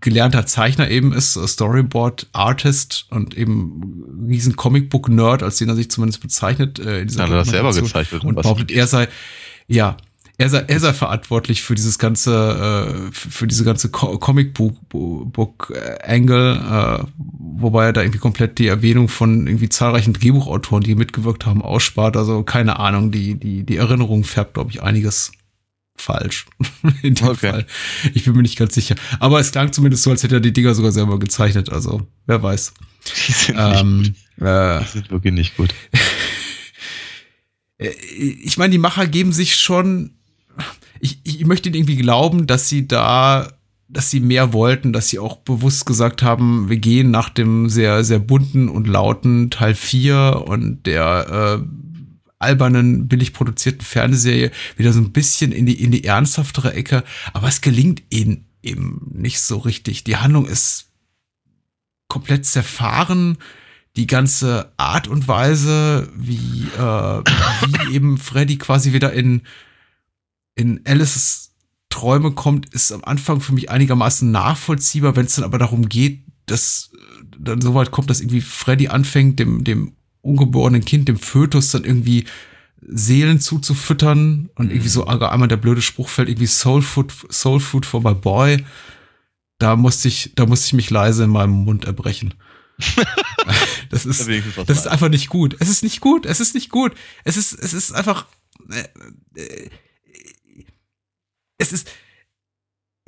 gelernter Zeichner eben ist, äh, Storyboard Artist und eben riesen Comicbook Nerd, als den er sich zumindest bezeichnet. Äh, in dieser Ja, er hat das selber gezeichnet. Und behauptet, er sei, ja, er sei, er sei verantwortlich für dieses ganze, äh, für diese ganze Co Comic Book, Book äh, Angle, äh, wobei er da irgendwie komplett die Erwähnung von irgendwie zahlreichen Drehbuchautoren, die mitgewirkt haben, ausspart. Also keine Ahnung, die, die, die Erinnerung färbt, glaube ich, einiges falsch. In dem Okay. Fall. Ich bin mir nicht ganz sicher. Aber es klang zumindest so, als hätte er die Dinger sogar selber gezeichnet. Also, wer weiß. Die sind, Ähm, äh, Die sind wirklich nicht gut. ich meine, die Macher geben sich schon. Ich, ich möchte irgendwie glauben, dass sie da, dass sie mehr wollten, dass sie auch bewusst gesagt haben, wir gehen nach dem sehr, sehr bunten und lauten Teil 4 und der äh, albernen, billig produzierten Fernsehserie wieder so ein bisschen in die, in die ernsthaftere Ecke. Aber es gelingt ihnen eben nicht so richtig. Die Handlung ist komplett zerfahren die ganze Art und Weise, wie, äh, wie eben Freddy quasi wieder in, in Alices Träume kommt, ist am Anfang für mich einigermaßen nachvollziehbar, wenn es dann aber darum geht, dass äh, dann so weit kommt, dass irgendwie Freddy anfängt, dem, dem ungeborenen Kind, dem Fötus, dann irgendwie Seelen zuzufüttern und irgendwie so einmal der blöde Spruch fällt, irgendwie Soul Food, Soul Food for my boy. Da musste ich, da musste ich mich leise in meinem Mund erbrechen. das ist, das ist einfach nicht gut. Es ist nicht gut. Es ist nicht gut. Es ist, es ist einfach. Äh, äh, es ist.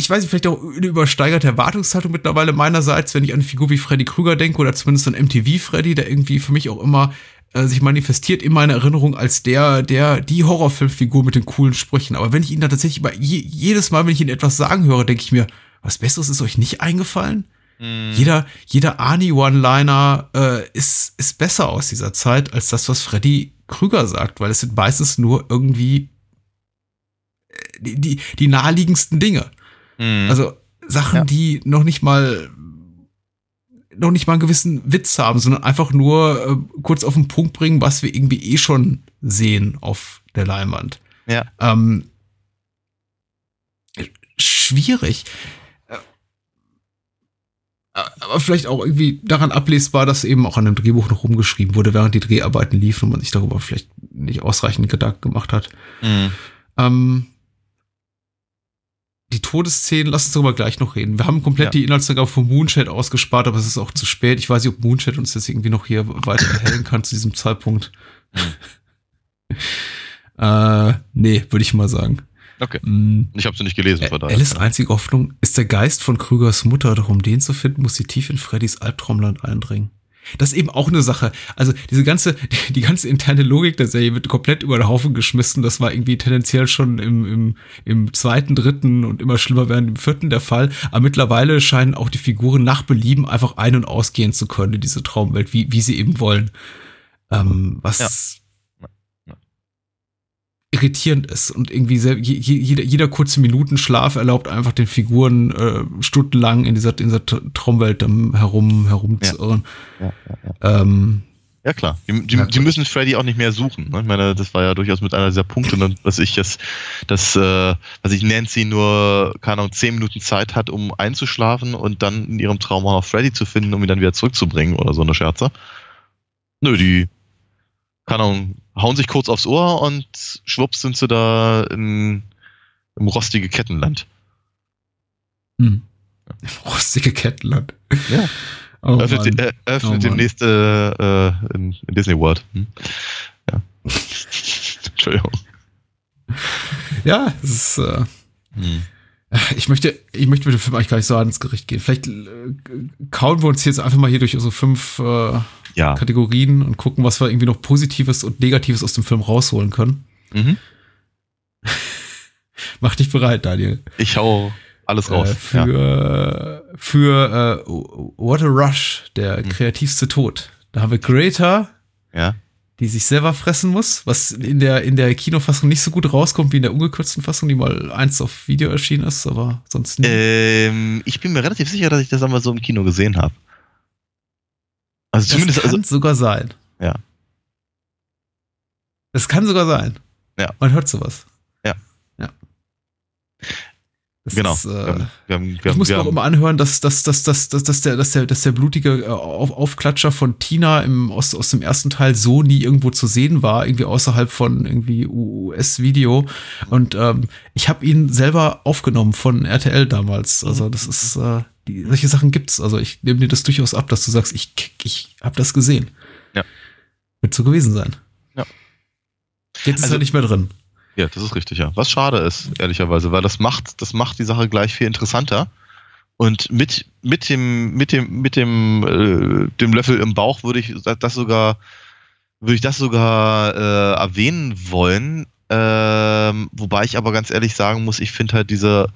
Ich weiß nicht, vielleicht auch eine übersteigerte Erwartungshaltung mittlerweile meinerseits, wenn ich an eine Figur wie Freddy Krüger denke oder zumindest an MTV-Freddy, der irgendwie für mich auch immer äh, sich manifestiert in meiner Erinnerung als der, der, die Horrorfilmfigur mit den coolen Sprüchen. Aber wenn ich ihn da tatsächlich bei je, jedes Mal, wenn ich ihn etwas sagen höre, denke ich mir, was Besseres ist euch nicht eingefallen? Mhm. Jeder, jeder Arnie-One-Liner äh, ist, ist besser aus dieser Zeit als das, was Freddy Krüger sagt, weil es sind meistens nur irgendwie die, die, die naheliegendsten Dinge. Mhm. Also Sachen, Ja. die noch nicht mal noch nicht mal einen gewissen Witz haben, sondern einfach nur äh, kurz auf den Punkt bringen, was wir irgendwie eh schon sehen auf der Leinwand. Ja. Ähm, schwierig. Äh, Aber vielleicht auch irgendwie daran ablesbar, dass eben auch an dem Drehbuch noch rumgeschrieben wurde, während die Dreharbeiten liefen und man sich darüber vielleicht nicht ausreichend Gedanken gemacht hat. Mhm. Ähm, die Todesszenen, lass uns darüber gleich noch reden. Wir haben komplett Ja. die Inhaltsangabe von Moonshade ausgespart, aber es ist auch zu spät. Ich weiß nicht, ob Moonshade uns jetzt irgendwie noch hier weiter erhellen kann zu diesem Zeitpunkt. äh, nee, würde ich mal sagen. Okay. Mm. Ich habe sie nicht gelesen, von daher. Alice einzige Hoffnung ist der Geist von Krügers Mutter, doch um den zu finden, muss sie tief in Freddys Albtraumland eindringen. Das ist eben auch eine Sache. Also diese ganze, die ganze interne Logik der Serie wird komplett über den Haufen geschmissen. Das war irgendwie tendenziell schon im, im, im zweiten, dritten und immer schlimmer werden im vierten der Fall. Aber mittlerweile scheinen auch die Figuren nach Belieben einfach ein- und ausgehen zu können in diese Traumwelt, wie, wie sie eben wollen. Ähm, was. Irritierend ist und irgendwie sehr, je, je- jeder, jeder kurze Minutenschlaf erlaubt einfach den Figuren äh, stundenlang in dieser, in dieser Tra- Traumwelt herum, herum Ja. zu irren. Ja, Ähm, Ja klar, die, die, die müssen Freddy auch nicht mehr suchen. Ne? Ich meine, das war ja durchaus mit einer dieser Punkte, ne, dass ich das, dass, äh, dass ich Nancy nur, keine Ahnung, zehn Minuten Zeit hat, um einzuschlafen und dann in ihrem Traum auch noch Freddy zu finden, um ihn dann wieder zurückzubringen oder so eine Scherze. Nö, die, keine Ahnung, hauen sich kurz aufs Ohr und schwupps sind sie da in, im rostige Kettenland. hm. Rostige Kettenland. Ja. Oh, Öffnet, äh, öffnet Oh, demnächst äh, äh, in, in Disney World. Hm? Ja. Entschuldigung. Ja, es ist, äh, Hm. ich möchte, ich möchte mit dem Film eigentlich gar nicht so ans Gericht gehen. Vielleicht äh, kauen wir uns jetzt einfach mal hier durch unsere fünf äh, Ja. Kategorien und gucken, was wir irgendwie noch Positives und Negatives aus dem Film rausholen können. Mhm. Mach dich bereit, Daniel. Ich hau alles raus. Äh, für für äh, What a Rush, der Mhm. kreativste Tod. Da haben wir Greta, ja. ja. die sich selber fressen muss, was in der, in der Kinofassung nicht so gut rauskommt wie in der ungekürzten Fassung, die mal eins auf Video erschienen ist, aber sonst nie. Ähm, ich bin mir relativ sicher, dass ich das einmal so im Kino gesehen habe. Also das zumindest, kann also, sogar sein. Ja. Das kann sogar sein. Ja. Man hört sowas. Ja. Ja. Das genau. Ist, äh, wir haben, wir haben, wir ich muss mir auch immer anhören, dass, dass, dass, dass, dass, dass, der, dass, der, dass der blutige äh, Auf Aufklatscher von Tina im, aus, aus dem ersten Teil so nie irgendwo zu sehen war, irgendwie außerhalb von irgendwie US-Video. Und ähm, ich habe ihn selber aufgenommen von RTL damals. Also das ist, äh, die, solche Sachen gibt's. Also ich nehme dir das durchaus ab, dass du sagst, ich, ich habe das gesehen. Ja. Wird so gewesen sein. Ja. Jetzt ist Also- er nicht mehr drin. Ja, das ist richtig, ja. Was schade ist, ehrlicherweise, weil das macht, das macht die Sache gleich viel interessanter. Und mit, mit dem, mit dem, mit dem, äh, dem Löffel im Bauch würde ich das sogar, würde ich das sogar äh, erwähnen wollen. Ähm, wobei ich aber ganz ehrlich sagen muss, ich finde halt diese,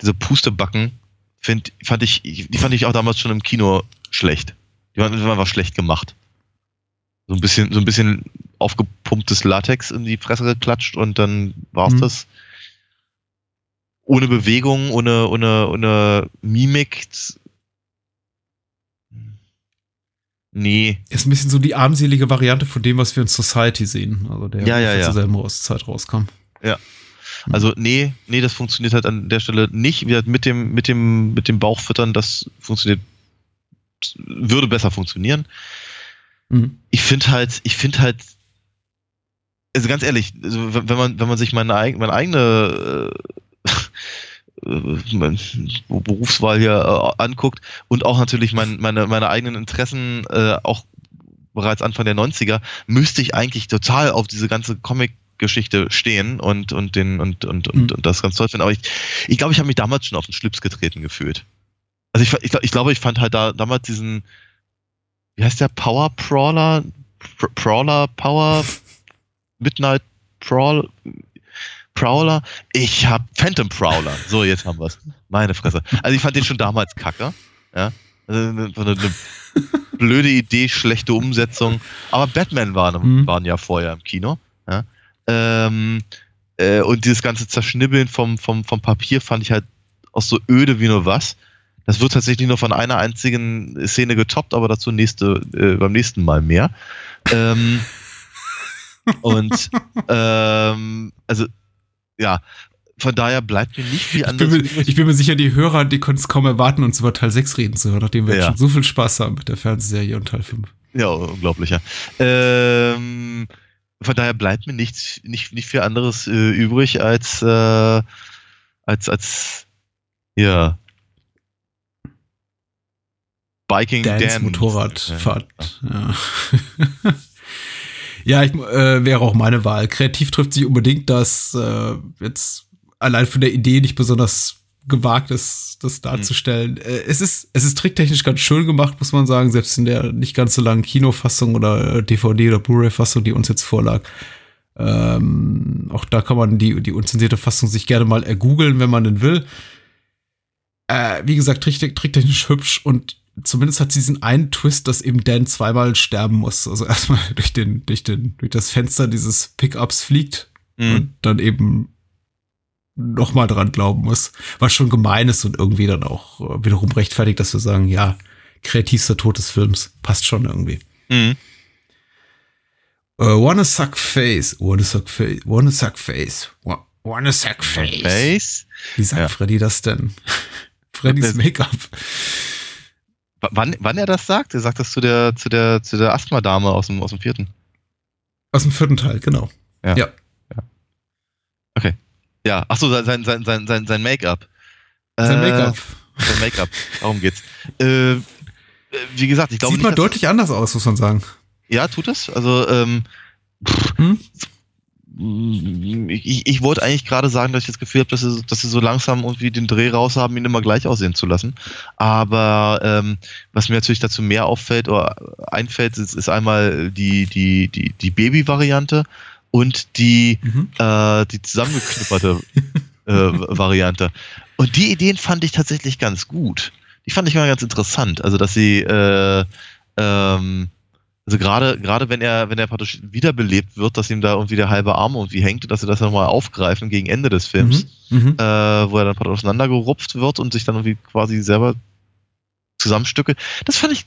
diese Pustebacken, find, fand ich, die fand ich auch damals schon im Kino schlecht. Die waren, einfach schlecht gemacht. So ein bisschen, so ein bisschen aufgepumptes Latex in die Fresse geklatscht und dann war's Mhm. das. Ohne Bewegung, ohne, ohne, ohne Mimik. Nee. Ist ein bisschen so die armselige Variante von dem, was wir in Society sehen. Also der Ja, ja, ungefähr ja. zur selben Zeit rauskam. Also nee, nee, das funktioniert halt an der Stelle nicht. Wie mit dem, mit dem, mit dem Bauchfüttern, das funktioniert, würde besser funktionieren. Mhm. ich finde halt, ich finde halt, also ganz ehrlich, also wenn man, wenn man sich meine, meine eigene äh, äh, mein Berufswahl hier äh, anguckt und auch natürlich mein, meine, meine eigenen Interessen äh, auch bereits Anfang der 90er, müsste ich eigentlich total auf diese ganze Comic-Geschichte stehen und, und, den, und, und, und, Mhm. und das ganz toll finden. Aber ich, ich glaube, ich habe mich damals schon auf den Schlips getreten gefühlt. Also ich, ich, glaub- ich glaube, ich fand halt da damals diesen, wie heißt der, Power Prawler? Pr Prawler, Power, Midnight Prawl, Prowler? Ich hab Phantom Prowler. So, jetzt haben wir's. Meine Fresse. Also ich fand den schon damals kacke. Ja. Also eine, eine, eine blöde Idee, schlechte Umsetzung. Aber Batman waren, Mhm. waren ja vorher im Kino. Ja. Ähm, äh, und dieses ganze Zerschnibbeln vom, vom, vom Papier fand ich halt auch so öde wie nur was. Das wird tatsächlich nur von einer einzigen Szene getoppt, aber dazu nächste, äh, beim nächsten Mal mehr. Ähm, und ähm, also ja, von daher bleibt mir nicht viel Ich bin, anderes mir, ich bin mir sicher, die Hörer, die können es kaum erwarten, uns über Teil 6 reden zu hören, nachdem wir jetzt Ja. schon so viel Spaß haben mit der Fernsehserie und Teil 5. Ja, unglaublicher. Ähm, von daher bleibt mir nichts, nicht, nicht viel anderes äh, übrig als, äh, als, als, ja, Biking Dance, Dan. Motorradfahrt. Ja, ja ich, äh, wäre auch meine Wahl. Kreativ trifft sich unbedingt, dass äh, jetzt allein von der Idee nicht besonders gewagt ist, das darzustellen. Äh, es ist, es ist tricktechnisch ganz schön gemacht, muss man sagen, selbst in der nicht ganz so langen Kinofassung oder äh, DVD oder Blu-ray-Fassung, die uns jetzt vorlag. Ähm, auch da kann man die, die unzensierte Fassung sich gerne mal ergoogeln, wenn man denn will. Äh, wie gesagt, trick, tricktechnisch hübsch und zumindest hat sie diesen einen Twist, dass eben Dan zweimal sterben muss. Also erstmal durch den, durch den, durch das Fenster dieses Pickups fliegt Mhm. und dann eben noch mal dran glauben muss. Was schon gemein ist und irgendwie dann auch äh, wiederum rechtfertigt, dass wir sagen, ja, kreativster Tod des Films. Passt schon irgendwie. Mhm. Uh, wanna suck face, wanna suck face, wanna suck face, Wa- wanna suck face. Face. Wie sagt Ja. Freddy das denn? Freddys Make-up. Wann, wann er das sagt? Er sagt das zu der, zu der, zu der Asthma-Dame aus dem, aus dem vierten. Aus dem vierten Teil, genau. Ja, ach so, sein, sein, sein, sein, sein Make-up. Sein Äh, Make-up. Sein Make-up, darum geht's. Äh, äh, wie gesagt, ich glaube Sieht nicht, mal deutlich anders aus, muss man sagen. Ja, tut es. Also, ähm, pff, Hm? ich, ich wollte eigentlich gerade sagen, dass ich das Gefühl habe, dass sie, dass sie so langsam irgendwie den Dreh raus haben, ihn immer gleich aussehen zu lassen. Aber ähm, was mir natürlich dazu mehr auffällt oder einfällt, ist, ist einmal die, die, die, die Baby-Variante und die, Mhm. äh, die zusammengeknupperte äh, Variante. Und die Ideen fand ich tatsächlich ganz gut. Die fand ich mal ganz interessant. Also, dass sie, äh, ähm, also gerade, gerade wenn er, wenn er praktisch wiederbelebt wird, dass ihm da irgendwie der halbe Arm irgendwie hängt und dass sie das nochmal aufgreifen gegen Ende des Films, Mhm. Mhm. äh, wo er dann praktisch auseinandergerupft wird und sich dann irgendwie quasi selber zusammenstückelt. Das fand ich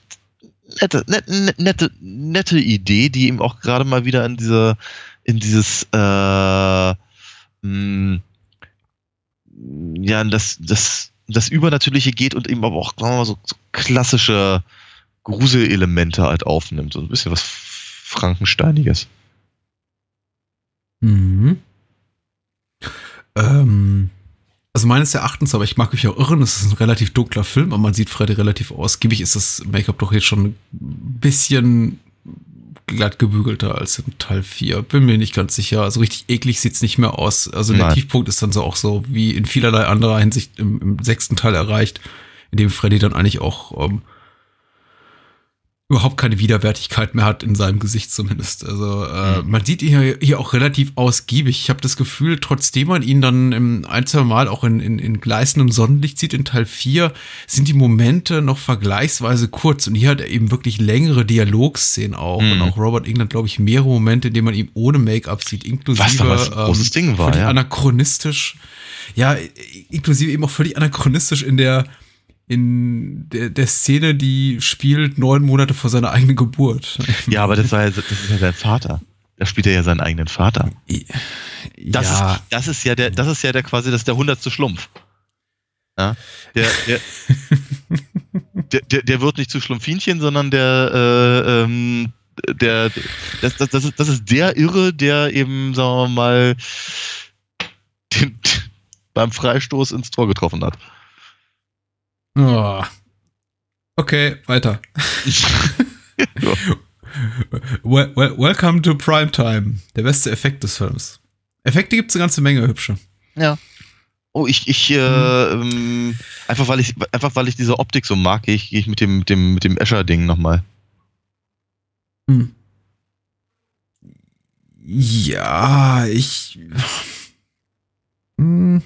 nette, nette, nette, nette Idee, die ihm auch gerade mal wieder in diese, in dieses, äh, mh, ja, in das, das, das Übernatürliche geht und eben aber auch, mal, so, so klassische Gruselelemente halt aufnimmt. So ein bisschen was Frankensteiniges. Mhm. Ähm, also meines Erachtens, aber ich mag mich auch irren, es ist ein relativ dunkler Film, aber man sieht Freddy relativ ausgiebig, ist das Make-up doch jetzt schon ein bisschen glatt gebügelter als in Teil 4. Bin mir nicht ganz sicher. Also richtig eklig sieht's nicht mehr aus. Also der Nein. Tiefpunkt ist dann so auch so wie in vielerlei anderer Hinsicht im, im sechsten Teil erreicht, in dem Freddy dann eigentlich auch ähm, überhaupt keine Widerwärtigkeit mehr hat in seinem Gesicht zumindest. Also äh, man sieht ihn hier, hier auch relativ ausgiebig. Ich habe das Gefühl, trotzdem man ihn dann im ein, zwei Mal auch in, in, in gleißendem Sonnenlicht sieht in Teil 4, sind die Momente noch vergleichsweise kurz. Und hier hat er eben wirklich längere Dialogszenen auch. Und Mhm. auch Robert England, glaube ich, mehrere Momente, in denen man ihn ohne Make-up sieht, inklusive Was damals ein großes Ding war, völlig ja. anachronistisch. Ja, inklusive eben auch völlig anachronistisch in der in der, der Szene, die spielt neun Monate vor seiner eigenen Geburt. Ja, aber das war ja, das ist ja sein Vater. Da spielt er ja seinen eigenen Vater. Das, ja, ist, das ist ja der, das ist ja der quasi, das der hundertste Schlumpf. Ja, der, der, der, der, der wird nicht zu Schlumpfinchen, sondern der, äh, ähm, der, das, das, das, ist, das ist der Irre, der eben, sagen wir mal, den, beim Freistoß ins Tor getroffen hat. Oh. Okay, weiter. Well, well, welcome to Primetime. Der beste Effekt des Films. Effekte gibt's eine ganze Menge hübsche. Ja. Oh, ich, ich, äh, ähm, einfach weil ich, einfach weil ich diese Optik so mag, gehe ich, gehe ich mit dem, mit dem, mit dem Escher-Ding nochmal. Hm. Ja, ich. Hm.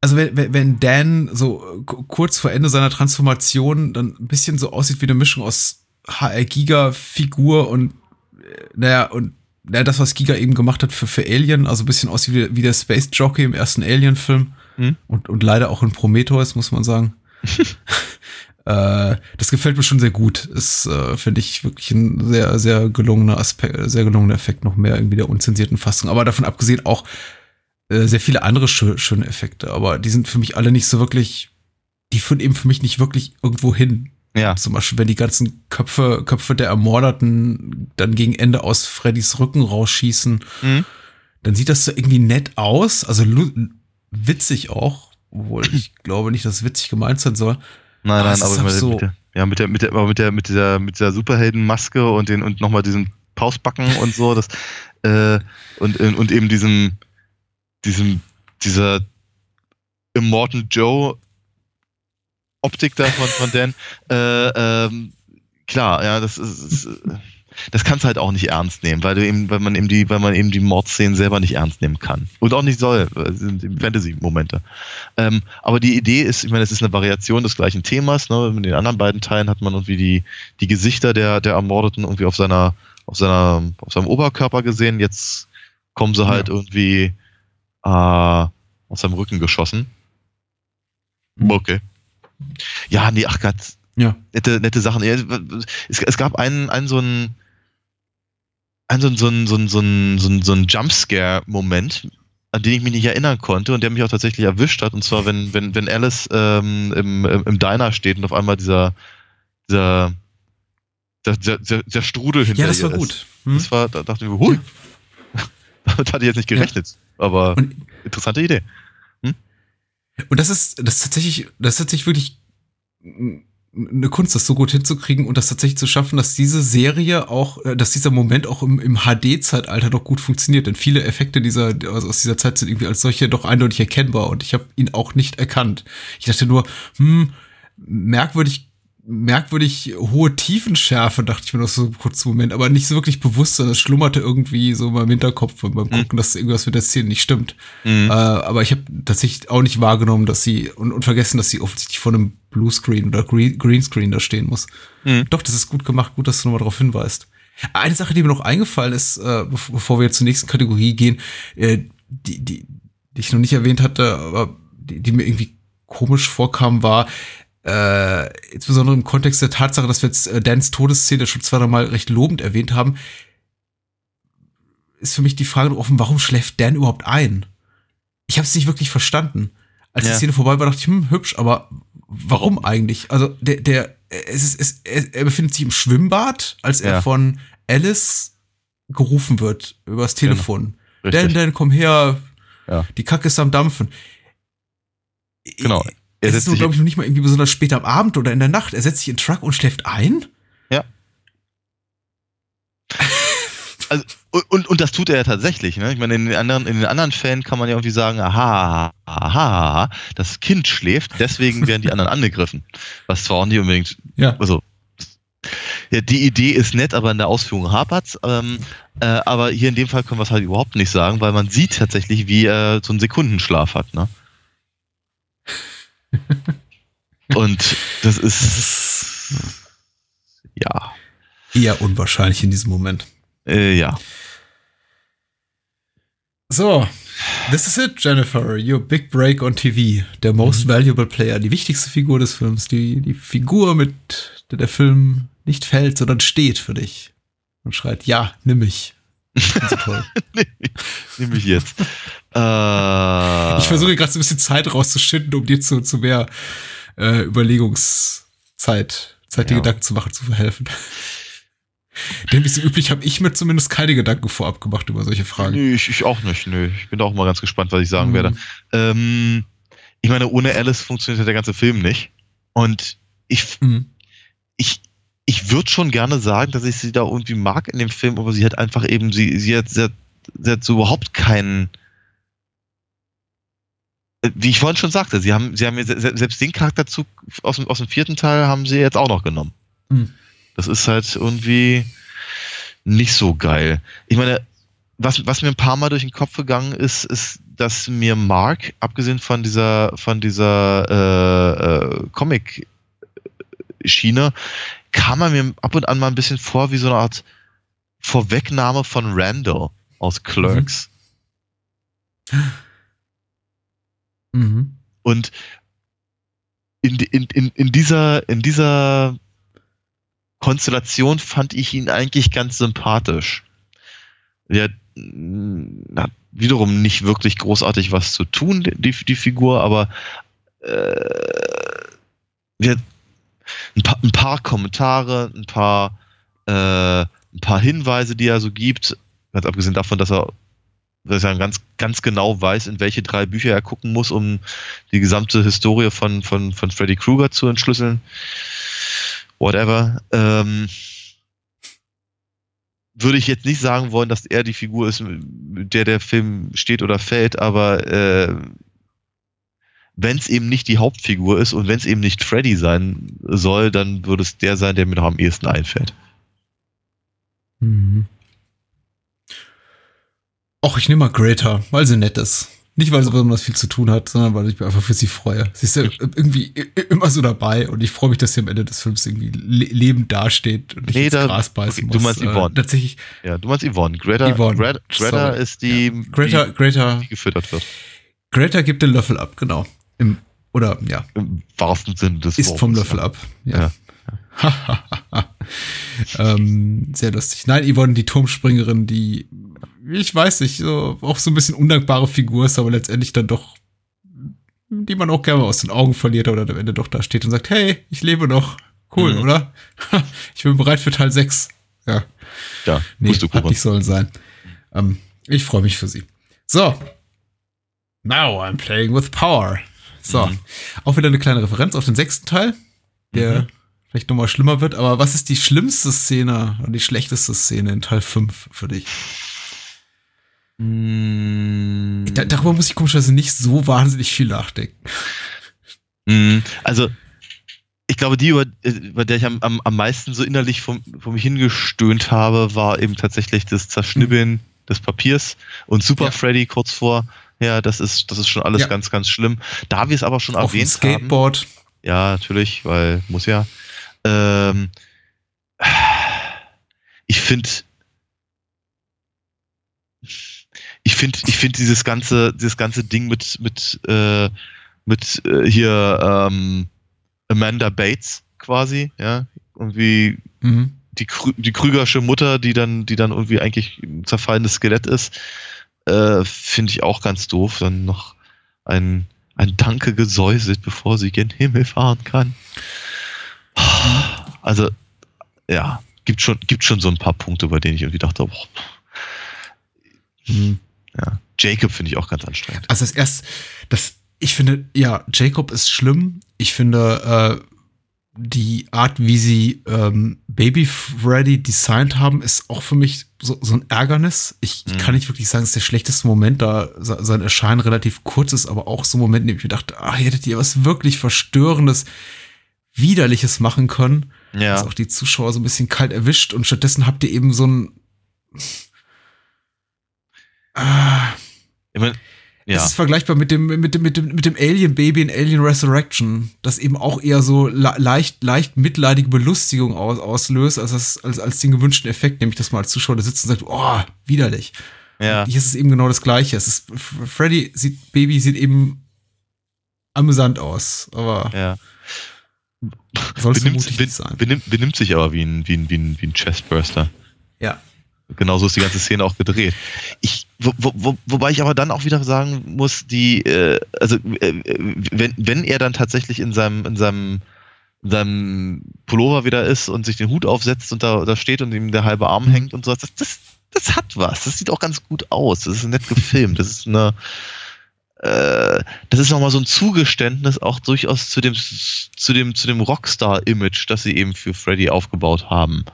Also wenn, wenn- Dan so äh, ku- kurz vor Ende seiner Transformation dann ein bisschen so aussieht wie eine Mischung aus HR Giga Figur und äh, naja und naja, das was Giga eben gemacht hat für, für Alien, also ein bisschen aussieht wie, wie der Space Jockey im ersten Alien Film Hm. und, und leider auch in Prometheus muss man sagen. Äh, das gefällt mir schon sehr gut. Ist, äh, finde ich, wirklich ein sehr, sehr gelungener Aspekt, sehr gelungener Effekt, noch mehr irgendwie der unzensierten Fassung. Aber davon abgesehen auch äh, sehr viele andere schö schöne Effekte. Aber die sind für mich alle nicht so wirklich, die führen eben für mich nicht wirklich irgendwo hin. Ja. Zum Beispiel, wenn die ganzen Köpfe, Köpfe der Ermordeten dann gegen Ende aus Freddys Rücken rausschießen, Mhm. dann sieht das so irgendwie nett aus, also witzig auch, obwohl ich glaube nicht, dass es witzig gemeint sein soll. Nein, nein, aber der- so- mit der, ja, mit der, mit der, aber mit der, mit dieser, mit dieser Superheldenmaske und den und nochmal diesen Pausbacken und so, das, äh, und, und eben diesem, diesem, dieser Immortan Joe Optik da von, von Dan, äh, ähm, klar, ja, das ist, ist äh, das kannst du halt auch nicht ernst nehmen, weil du eben, weil man eben die, weil man eben die Mordszenen selber nicht ernst nehmen kann. Und auch nicht soll, sind Fantasy-Momente. Ähm, aber die Idee ist, ich meine, es ist eine Variation des gleichen Themas. Ne? In den anderen beiden Teilen hat man irgendwie die, die Gesichter der, der Ermordeten irgendwie auf seiner, auf seiner, auf seinem Oberkörper gesehen. Jetzt kommen sie halt Ja. irgendwie äh, aus seinem Rücken geschossen. Mhm. Okay. Ja, nee, ach Gott, Ja. nette, nette Sachen. Ja, Es, es gab einen, einen so einen, einen so einen, so einen, so einen, so einen, so einen, so einen Jumpscare-Moment, an den ich mich nicht erinnern konnte und der mich auch tatsächlich erwischt hat. Und zwar, wenn, wenn, wenn Alice ähm, im, im, Diner steht und auf einmal dieser, dieser, der, der, der, Strudel hinter Ja, das ihr war gut. Hm? Das war, da dachte ich mir, hui, damit hatte ich jetzt nicht gerechnet. Aber Und, interessante Idee. und das ist, das ist tatsächlich, das ist tatsächlich wirklich eine Kunst, das so gut hinzukriegen und das tatsächlich zu schaffen, dass diese Serie auch, äh, dass dieser Moment auch im, im HD-Zeitalter doch gut funktioniert. Denn viele Effekte dieser, also aus dieser Zeit sind irgendwie als solche doch eindeutig erkennbar und ich habe ihn auch nicht erkannt. Ich dachte nur, hm, merkwürdig merkwürdig hohe Tiefenschärfe, dachte ich mir noch so einen kurzen Moment, aber nicht so wirklich bewusst, sondern es schlummerte irgendwie so in meinem Hinterkopf beim Gucken, mhm. dass irgendwas mit der Szene nicht stimmt. Mhm. Äh, aber ich habe tatsächlich auch nicht wahrgenommen, dass sie und, und, vergessen, dass sie offensichtlich vor einem Bluescreen oder Greenscreen da stehen muss. Mhm. Doch, das ist gut gemacht, gut, dass du nochmal darauf hinweist. Eine Sache, die mir noch eingefallen ist, äh, bevor wir zur nächsten Kategorie gehen, äh, die, die, die ich noch nicht erwähnt hatte, aber die, die mir irgendwie komisch vorkam, war, äh, insbesondere im Kontext der Tatsache, dass wir jetzt äh, Dans Todesszene schon zweimal recht lobend erwähnt haben, ist für mich die Frage offen, warum schläft Dan überhaupt ein? Ich habe es nicht wirklich verstanden. Als ja. die Szene vorbei war, dachte ich, hm, hübsch, aber warum eigentlich? Also der, der, es ist, es, er befindet sich im Schwimmbad, als er ja. von Alice gerufen wird übers genau. Telefon. Genau. Dan, Dan, komm her, ja. die Kacke ist am Dampfen. Genau. Er es ist, glaube ich, noch nicht mal irgendwie besonders spät am Abend oder in der Nacht. Er setzt sich in den Truck und schläft ein? Ja. also, und, und das tut er ja tatsächlich. Ne? Ich meine, in den, anderen, in den anderen Fällen kann man ja irgendwie sagen, aha, aha, das Kind schläft, deswegen werden die anderen angegriffen. Was zwar auch nicht unbedingt, ja. also ja, die Idee ist nett, aber in der Ausführung hapert's. Ähm, äh, aber hier in dem Fall können wir es halt überhaupt nicht sagen, weil man sieht tatsächlich, wie er so einen Sekundenschlaf hat. Ne? Und das ist, das ist ja eher unwahrscheinlich in diesem Moment. Äh, ja. So, this is it, Jennifer. Your big break on TV. Der most mhm. valuable player, die wichtigste Figur des Films, die, die Figur, mit der der Film nicht fällt, sondern steht für dich. Und schreit, ja, nimm mich. So toll. nimm mich jetzt. Äh, ich versuche gerade so ein bisschen Zeit rauszuschinden, um dir zu, zu mehr äh, Überlegungszeit, Zeit, die ja. Gedanken zu machen, zu verhelfen. Denn wie so üblich habe ich mir zumindest keine Gedanken vorab gemacht über solche Fragen. Nö, ich, ich auch nicht. Nö. Ich bin auch mal ganz gespannt, was ich sagen mhm. werde. Ähm, ich meine, ohne Alice funktioniert der ganze Film nicht. Und ich, mhm. ich, ich würde schon gerne sagen, dass ich sie da irgendwie mag in dem Film, aber sie hat einfach eben, sie, sie hat, sie hat, sie hat so überhaupt keinen, wie ich vorhin schon sagte, sie haben, sie haben selbst den Charakterzug aus dem, aus dem vierten Teil haben sie jetzt auch noch genommen. Mhm. Das ist halt irgendwie nicht so geil. Ich meine, was, was mir ein paar Mal durch den Kopf gegangen ist, ist, dass mir Mark, abgesehen von dieser, von dieser äh, äh, Comic-Schiene, kam er mir ab und an mal ein bisschen vor wie so eine Art Vorwegnahme von Randall aus Clerks. Mhm. Und in, in, in, in, dieser, in dieser Konstellation fand ich ihn eigentlich ganz sympathisch. Er hat wiederum nicht wirklich großartig was zu tun, die, die Figur, aber äh, ein, paar, ein paar Kommentare, ein paar, äh, ein paar Hinweise, die er so gibt, ganz abgesehen davon, dass er dass er ganz, ganz genau weiß, in welche drei Bücher er gucken muss, um die gesamte Historie von, von, von Freddy Krueger zu entschlüsseln. Whatever. Ähm, würde ich jetzt nicht sagen wollen, dass er die Figur ist, mit der der Film steht oder fällt, aber äh, wenn es eben nicht die Hauptfigur ist und wenn es eben nicht Freddy sein soll, dann würde es der sein, der mir noch am ehesten einfällt. Mhm. Och, ich nehme mal Greta, weil sie nett ist. Nicht, weil sie besonders viel zu tun hat, sondern weil ich mich einfach für sie freue. Sie ist ja irgendwie immer so dabei und ich freue mich, dass sie am Ende des Films irgendwie lebend dasteht und nicht nee, ins da, Gras beißen okay, muss. Du meinst Yvonne. Äh, tatsächlich. Ja, du meinst Yvonne. Greta, Yvonne. Greta, Greta ist die, ja. Greta, die, Greta, die gefüttert wird. Greta gibt den Löffel ab, genau. Im, oder, ja. Im wahrsten Sinne des Ist Wortes, vom Löffel ja. ab, ja. ja. ähm, sehr lustig. Nein, Yvonne, die Turmspringerin, die ich weiß nicht, so, auch so ein bisschen undankbare Figur ist, aber letztendlich dann doch, die man auch gerne aus den Augen verliert oder am Ende doch da steht und sagt, hey, ich lebe noch. Cool, mhm. oder? ich bin bereit für Teil 6. Ja. Ja, nee, musst du hat nicht sollen sein. Ähm, ich freue mich für sie. So. Now I'm playing with power. So. Mhm. Auch wieder eine kleine Referenz auf den sechsten Teil, der mhm. vielleicht nochmal schlimmer wird, aber was ist die schlimmste Szene und die schlechteste Szene in Teil 5 für dich? Da, darüber muss ich komischerweise nicht so wahnsinnig viel nachdenken. mm, also, ich glaube, die, über, über der ich am, am, am meisten so innerlich vor, vor mich hingestöhnt habe, war eben tatsächlich das Zerschnibbeln des Papiers und Super Ja. Freddy kurz vor. Ja, das ist, das ist schon alles Ja. ganz, ganz schlimm. Da wir es aber schon Auf erwähnt haben. Skateboard. Ja, natürlich, weil muss ja. Ähm, ich finde, ich finde, ich finde dieses ganze, dieses ganze Ding mit mit äh, mit äh, hier ähm, Amanda Bates quasi, ja, irgendwie Mhm. die, Krü die Krügersche Mutter, die dann, die dann irgendwie eigentlich ein zerfallendes Skelett ist, äh, finde ich auch ganz doof. Dann noch ein, ein Danke gesäuselt, bevor sie gen Himmel fahren kann. Also, ja, gibt schon, gibt schon so ein paar Punkte, bei denen ich irgendwie dachte, boah, Mhm. ja. Jacob finde ich auch ganz anstrengend. Also das erst, das, ich finde, ja, Jacob ist schlimm. Ich finde, äh, die Art, wie sie ähm, Baby Freddy designt haben, ist auch für mich so, so ein Ärgernis. Ich, Mhm. kann nicht wirklich sagen, es ist der schlechteste Moment, da se- sein Erscheinen relativ kurz ist, aber auch so ein Moment, in dem ich mir dachte, ah, hättet ihr was wirklich Verstörendes, Widerliches machen können, Ja, das auch die Zuschauer so ein bisschen kalt erwischt und stattdessen habt ihr eben so ein ah, ich mein, ja, ist vergleichbar mit dem, mit dem, mit dem, mit dem Alien Baby in Alien Resurrection, das eben auch eher so le leicht, leicht mitleidige Belustigung aus, auslöst, als, das, als, als den gewünschten Effekt, nämlich dass man als Zuschauer da sitzt und sagt, oh, widerlich. ja, Hier ist es eben genau das Gleiche. Es ist, Freddy sieht, Baby sieht eben amüsant aus, aber ja. soll es Benimmt, vermutlich ben, nicht sein. benimmt, benimmt sich aber wie ein, wie ein, wie ein, wie ein Chestburster. Ja. Genauso ist die ganze Szene auch gedreht. Ich, wo, wo, wo, wobei ich aber dann auch wieder sagen muss, die, äh, also äh, wenn, wenn er dann tatsächlich in seinem, in seinem, in seinem Pullover wieder ist und sich den Hut aufsetzt und da, da steht und ihm der halbe Arm Mhm. hängt und so, das, das, das hat was. Das sieht auch ganz gut aus. Das ist nett gefilmt. Das ist eine, äh, das ist nochmal so ein Zugeständnis auch durchaus zu dem, zu dem, zu dem Rockstar-Image, das sie eben für Freddy aufgebaut haben.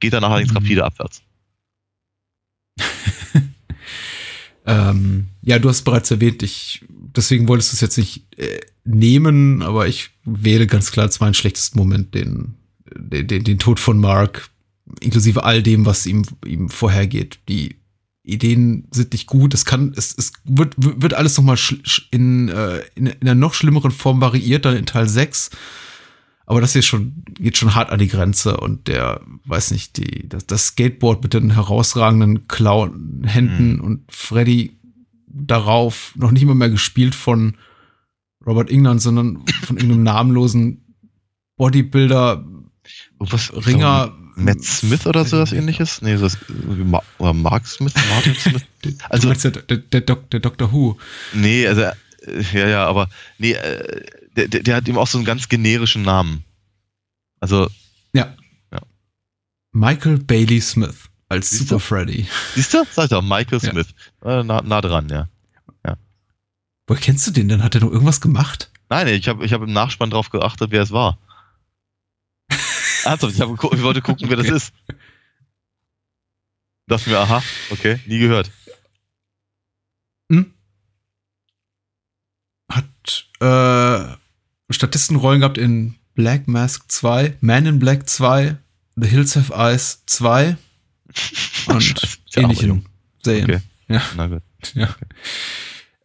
Geht dann allerdings Mhm. rapide abwärts. Ähm, ja, du hast bereits erwähnt, ich, deswegen wolltest du es jetzt nicht äh, nehmen, aber ich wähle ganz klar als meinen schlechtesten Moment den, den, den, den Tod von Mark, inklusive all dem, was ihm, ihm vorhergeht. Die Ideen sind nicht gut, es kann, es, es wird, wird alles nochmal in, äh, in, in einer noch schlimmeren Form variiert, dann in Teil 6. Aber das hier schon, geht schon hart an die Grenze und der, weiß nicht, die, das, das Skateboard mit den herausragenden Klauen, Händen Mhm. und Freddy darauf noch nicht mal mehr gespielt von Robert England, sondern von irgendeinem namenlosen Bodybuilder, was, Ringer. so Matt Smith oder sowas ähnliches? Nee, so Ma oder Mark Smith, Martin Smith? Also der, der, der, Doc, der Doctor Who. Nee, also, äh, ja, ja, aber, nee, äh, der, der, der hat eben auch so einen ganz generischen Namen. Also, Michael Bailey Smith als Siehst Super du? Freddy. siehst du? Sag ich doch, Michael Ja. Smith. Äh, nah, dran, ja. Woher kennst du den denn? Hat er noch irgendwas gemacht? Nein, ich habe ich hab im Nachspann drauf geachtet, wer es war. Ernsthaft, ich, hab, ich wollte gucken, wer das ist. Dachte mir, aha, okay, nie gehört. Hm? Hat äh, Statistenrollen gehabt in Black Mask 2, Man in Black 2, The Hills Have Eyes 2 und ähnlichen Serien. Okay. Ja. Na gut. Ja.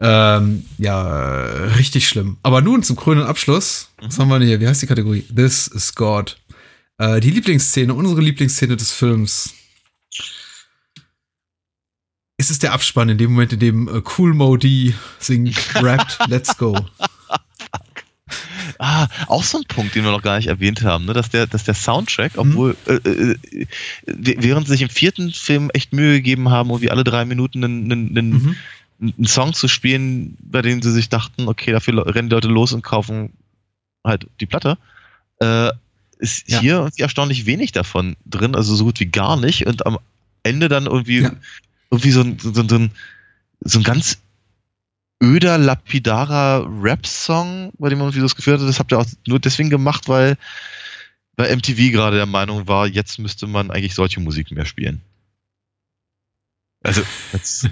Ähm, ja, richtig schlimm. Aber nun zum krönenden Abschluss. Was haben wir denn hier? Wie heißt die Kategorie? This is God. Äh, die Lieblingsszene, unsere Lieblingsszene des Films. Ist es der Abspann in dem Moment, in dem äh, Cool Modi singt, rappt, Let's Go. Ah, auch so ein Punkt, den wir noch gar nicht erwähnt haben, ne? dass, der, dass der Soundtrack, obwohl, äh, äh, äh, während sie sich im vierten Film echt Mühe gegeben haben, irgendwie alle drei Minuten einen, einen, einen, Mhm. einen Song zu spielen, bei dem sie sich dachten, okay, dafür rennen die Leute los und kaufen halt die Platte, äh, ist Ja. hier irgendwie erstaunlich wenig davon drin, also so gut wie gar nicht. Und am Ende dann irgendwie, Ja. irgendwie so ein, so, so, ein, so ein ganz öder, lapidarer Rap-Song, bei dem man irgendwie so das Gefühl hatte, das habt ihr auch nur deswegen gemacht, weil bei MTV gerade der Meinung war, jetzt müsste man eigentlich solche Musik mehr spielen. Also, jetzt,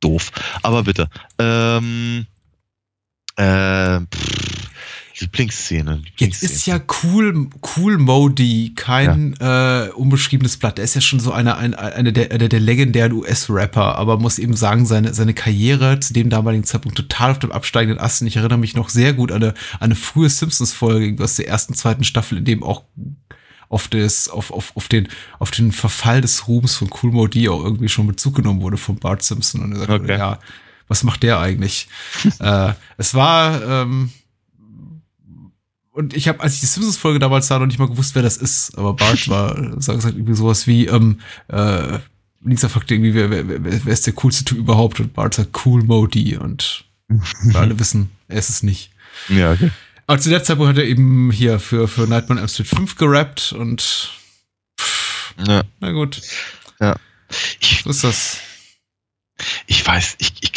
doof. Aber bitte. Ähm, äh, pff, Lieblingsszene. Jetzt ist ja cool, cool Modi kein äh, unbeschriebenes Blatt. Er ist ja schon so einer eine, eine der, einer der legendären US-Rapper, aber muss eben sagen, seine, seine Karriere zu dem damaligen Zeitpunkt total auf dem absteigenden Ast. Und ich erinnere mich noch sehr gut an eine, an eine frühe Simpsons-Folge aus der ersten, zweiten Staffel, in dem auch auf, das, auf, auf, auf, den, auf den Verfall des Ruhms von Cool Modi auch irgendwie schon Bezug genommen wurde von Bart Simpson. Und er sagt, Okay. ja, was macht der eigentlich? äh, es war, ähm, und ich habe, als ich die Simpsons-Folge damals sah, noch nicht mal gewusst, wer das ist. Aber Bart war, sag gesagt, irgendwie sowas wie, ähm, äh, Lisa fragt irgendwie, wer, wer, wer, ist der coolste Typ überhaupt? Und Bart sagt, cool Modi. Und wir alle wissen, er ist es nicht. Ja, okay. Aber zu der Zeit hat er eben hier für, für Nightmare on Elm Street 5 gerappt und pff, Ja. na gut, Ich, so ist das. ich weiß, ich, ich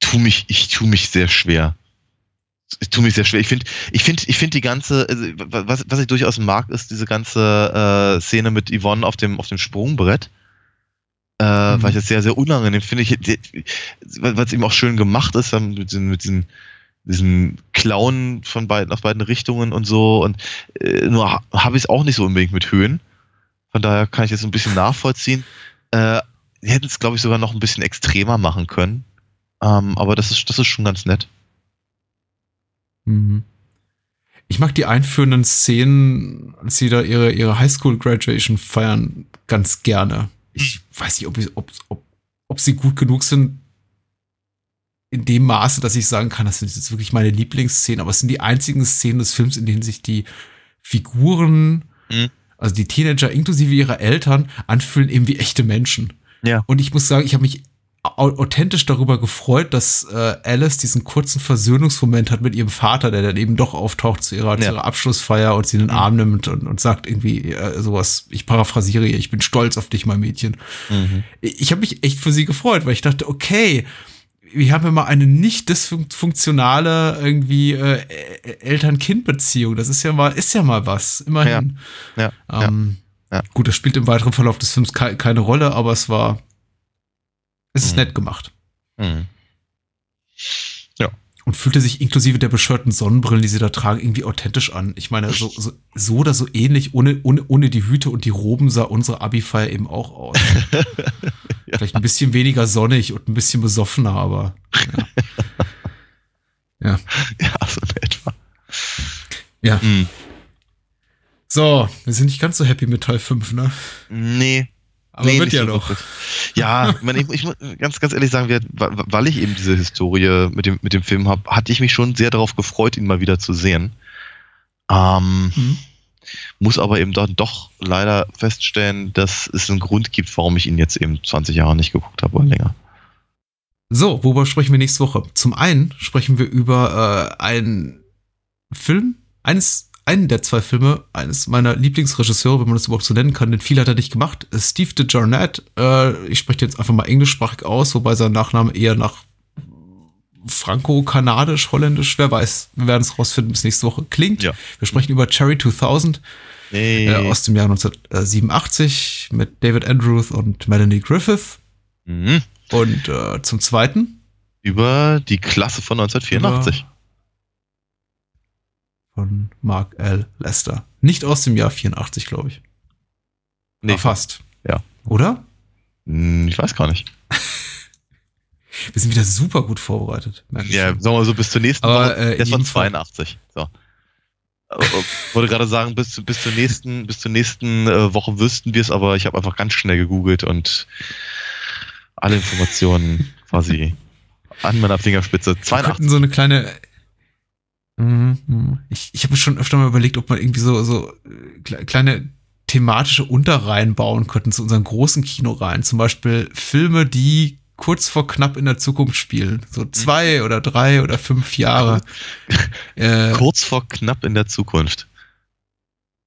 tu mich, ich tu mich sehr schwer. Ich tu mich sehr schwer. Ich finde, ich finde, ich finde die ganze, also, was, was ich durchaus mag, ist diese ganze äh, Szene mit Yvonne auf dem, auf dem Sprungbrett. Äh, Mhm. Weil ich das sehr, sehr unangenehm finde. Ich, weil es eben auch schön gemacht ist, mit diesen, mit diesen, diesen Clown von beiden, aus beiden Richtungen und so. Und äh, nur ha- habe ich es auch nicht so unbedingt mit Höhen. Von daher kann ich das so ein bisschen nachvollziehen. Äh, die hätten es, glaube ich, sogar noch ein bisschen extremer machen können. Ähm, aber das ist, das ist schon ganz nett. Mhm. Ich mag die einführenden Szenen, als sie da ihre, ihre Highschool-Graduation feiern, ganz gerne. Ich weiß nicht, ob, ich, ob, ob, ob sie gut genug sind, in dem Maße, dass ich sagen kann, das sind jetzt wirklich meine Lieblingsszenen, aber es sind die einzigen Szenen des Films, in denen sich die Figuren, Mhm. also die Teenager inklusive ihrer Eltern, anfühlen eben wie echte Menschen. Ja. Und ich muss sagen, ich habe mich authentisch darüber gefreut, dass äh, Alice diesen kurzen Versöhnungsmoment hat mit ihrem Vater, der dann eben doch auftaucht zu ihrer, zu Ja. ihrer Abschlussfeier und sie in den Arm nimmt und, und sagt irgendwie äh, sowas, ich paraphrasiere hier, ich bin stolz auf dich, mein Mädchen. Ich habe mich echt für sie gefreut, weil ich dachte, okay, wir haben ja mal eine nicht dysfunktionale irgendwie äh, Eltern-Kind-Beziehung. Das ist ja mal, ist ja mal was, immerhin. Ja, Ähm, ja. Gut, das spielt im weiteren Verlauf des Films kei keine Rolle, aber es war, es ist Mhm. nett gemacht. Mhm. Und fühlte sich inklusive der beschörten Sonnenbrillen, die sie da tragen, irgendwie authentisch an. Ich meine, so, so, so oder so ähnlich, ohne, ohne, ohne die Hüte und die Roben sah unsere Abi-Feier eben auch aus. Vielleicht ein bisschen weniger sonnig und ein bisschen besoffener, aber ja. ja. Ja, so in etwa. Ja. Mhm. So, wir sind nicht ganz so happy mit Teil 5, ne? Nee. Aber nee, wird ja so noch. Ja, ich, meine, ich, ich muss ganz, ganz ehrlich sagen, weil ich eben diese Historie mit dem, mit dem Film habe, hatte ich mich schon sehr darauf gefreut, ihn mal wieder zu sehen. Ähm, Mhm. muss aber eben dann doch leider feststellen, dass es einen Grund gibt, warum ich ihn jetzt eben 20 Jahre nicht geguckt habe oder länger. So, worüber sprechen wir nächste Woche? Zum einen sprechen wir über äh, einen Film, eines, einen der zwei Filme eines meiner Lieblingsregisseure, wenn man das überhaupt so nennen kann, denn viel hat er nicht gemacht. Äh, Steve DeJarnette, äh, ich spreche jetzt einfach mal englischsprachig aus, wobei sein Nachname eher nach franco-kanadisch, holländisch, wer weiß. Wir werden es rausfinden bis nächste Woche. Klingt. Ja. Wir sprechen über Cherry 2000 Nee. äh, aus dem Jahr 1987 mit David Andrews und Melanie Griffith. mhm. Und äh, zum zweiten Über die Klasse von 1984. von Mark L. Lester. Nicht aus dem Jahr 84, glaube ich. Nee, Aber fast. Ja. Oder? Hm, Ich weiß gar nicht. Wir sind wieder super gut vorbereitet. Ja, schon. sagen wir mal so bis zur nächsten Aber, Woche. äh, jedem Fall- 82. So. Aber, Ich wollte gerade sagen, bis, bis zur nächsten, bis zur nächsten äh, Woche wüssten wir es, aber ich habe einfach ganz schnell gegoogelt und alle Informationen quasi an meiner Fingerspitze. Wir 82. könnten so eine kleine. Mhm, mhm. Ich, ich habe mir schon öfter mal überlegt, ob man irgendwie so, so äh, kle- kleine thematische Unterreihen bauen könnten zu unseren großen Kinoreihen. Zum Beispiel Filme, die kurz vor knapp in der Zukunft spielen. So zwei oder drei oder fünf Jahre. äh, Kurz vor knapp in der Zukunft.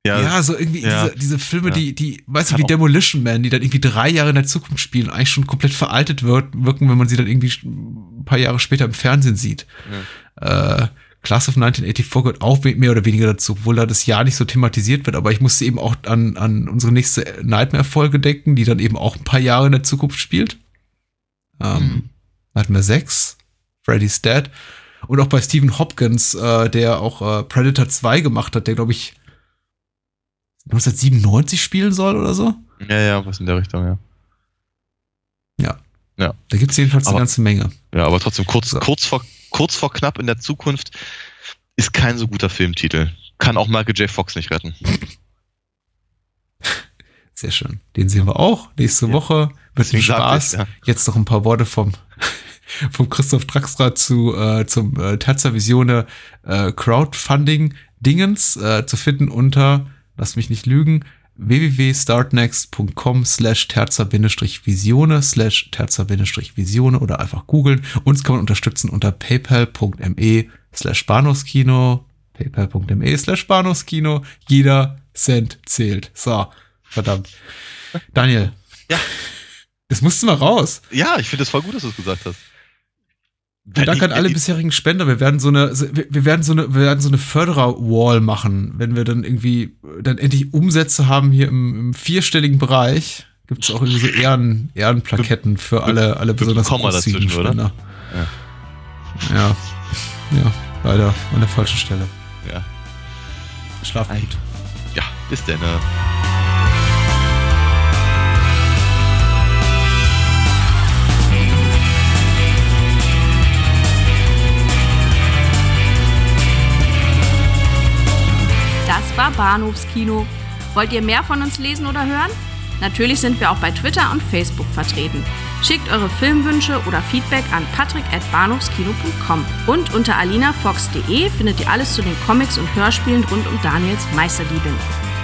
Ja, Ja, so irgendwie ja. diese, diese Filme, Ja. die, die, weißt du, wie Demolition Man, die dann irgendwie drei Jahre in der Zukunft spielen, eigentlich schon komplett veraltet wird, wirken, wenn man sie dann irgendwie ein paar Jahre später im Fernsehen sieht. Äh, Class of 1984 gehört auch mehr oder weniger dazu, obwohl da das Jahr nicht so thematisiert wird, aber ich musste eben auch an, an unsere nächste Nightmare-Folge denken, die dann eben auch ein paar Jahre in der Zukunft spielt. Ähm, Hm. Nightmare 6, Freddy's Dead. Und auch bei Stephen Hopkins, äh, der auch äh, Predator 2 gemacht hat, der, glaube ich, 1997 spielen soll oder so. Ja, ja, was in der Richtung, ja. Da gibt's jedenfalls Aber- eine ganze Menge. Ja, aber trotzdem kurz, So. kurz, vor, kurz vor knapp in der Zukunft ist kein so guter Filmtitel. Kann auch Michael J. Fox nicht retten. Sehr schön. Den sehen wir auch nächste Ja. Woche. Mit dem Spaß. ich's, ja. Jetzt noch ein paar Worte vom, vom Christoph Draxler zu, äh, zum äh, Terza Visione äh, Crowdfunding Dingens äh, zu finden unter, lass mich nicht lügen, www.startnext.com slash terza-visione slash terza-visione oder einfach googeln. Uns kann man unterstützen unter paypal.me slash bahnhofskino paypal.me slash bahnhofskino. Jeder Cent zählt. So, verdammt. Daniel. Ja. Das musste mal raus. Ja, ich finde es voll gut, dass du es gesagt hast. Danke an alle bisherigen Spender. Wir werden so eine, wir werden so eine, wir werden so eine Förderer-Wall machen, wenn wir dann irgendwie dann endlich Umsätze haben hier im, im vierstelligen Bereich. Gibt es auch irgendwie so Ehren, Ehrenplaketten für alle, alle besonders großzügigen? Spender. Ja. Ja, leider an der falschen Stelle. Ja. Schlaf gut. Ja, bis denn. Bahnhofskino. Wollt ihr mehr von uns lesen oder hören? Natürlich sind wir auch bei Twitter und Facebook vertreten. Schickt eure Filmwünsche oder Feedback an patrick.bahnhofskino.com. Und unter alinafox.de findet ihr alles zu den Comics und Hörspielen rund um Daniels Meisterliebe.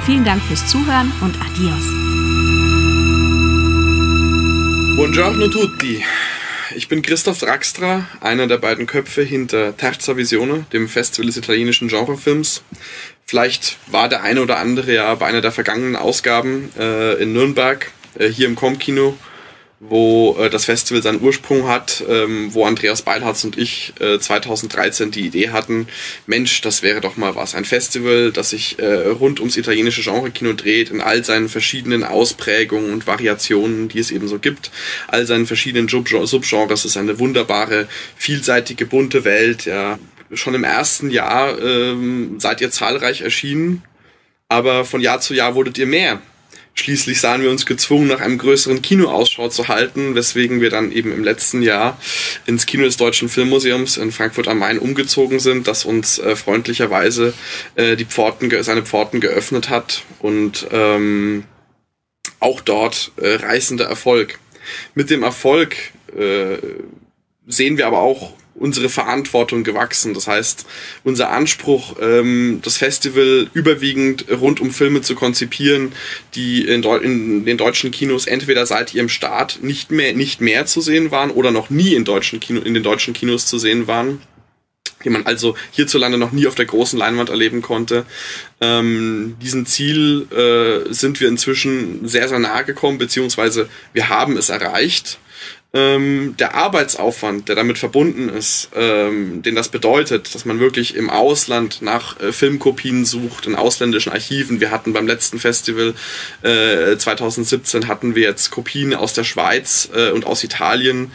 Vielen Dank fürs Zuhören und adios. Buongiorno tutti. Ich bin Christoph Draxtra, einer der beiden Köpfe hinter Terza Visione, dem Festival des italienischen Genrefilms. Vielleicht war der eine oder andere ja bei einer der vergangenen Ausgaben äh, in Nürnberg, äh, hier im Comkino, wo äh, das Festival seinen Ursprung hat, ähm, wo Andreas Beilharz und ich äh, 2013 die Idee hatten, Mensch, das wäre doch mal was. Ein Festival, das sich äh, rund ums italienische Genrekino dreht, in all seinen verschiedenen Ausprägungen und Variationen, die es eben so gibt, all seinen verschiedenen Subgen- Subgenres. Es ist eine wunderbare, vielseitige, bunte Welt. Ja. Schon im ersten Jahr ähm, seid ihr zahlreich erschienen, aber von Jahr zu Jahr wurdet ihr mehr. Schließlich sahen wir uns gezwungen, nach einem größeren Kino Ausschau zu halten, weswegen wir dann eben im letzten Jahr ins Kino des Deutschen Filmmuseums in Frankfurt am Main umgezogen sind, das uns äh, freundlicherweise äh, die Pforten, seine Pforten geöffnet hat und ähm, auch dort äh, reißender Erfolg. Mit dem Erfolg äh, sehen wir aber auch unsere Verantwortung gewachsen. Das heißt, unser Anspruch, ähm, das Festival überwiegend rund um Filme zu konzipieren, die in, den deutschen Kinos entweder seit ihrem Start nicht mehr, nicht mehr zu sehen waren oder noch nie in, deutschen Kino, in den deutschen Kinos zu sehen waren die man also hierzulande noch nie auf der großen Leinwand erleben konnte. Ähm, diesen Ziel äh, sind wir inzwischen sehr, sehr nahe gekommen, beziehungsweise wir haben es erreicht. Ähm, der Arbeitsaufwand, der damit verbunden ist, ähm, den das bedeutet, dass man wirklich im Ausland nach äh, Filmkopien sucht, in ausländischen Archiven. Wir hatten beim letzten Festival äh, 2017 hatten wir jetzt Kopien aus der Schweiz äh, und aus Italien.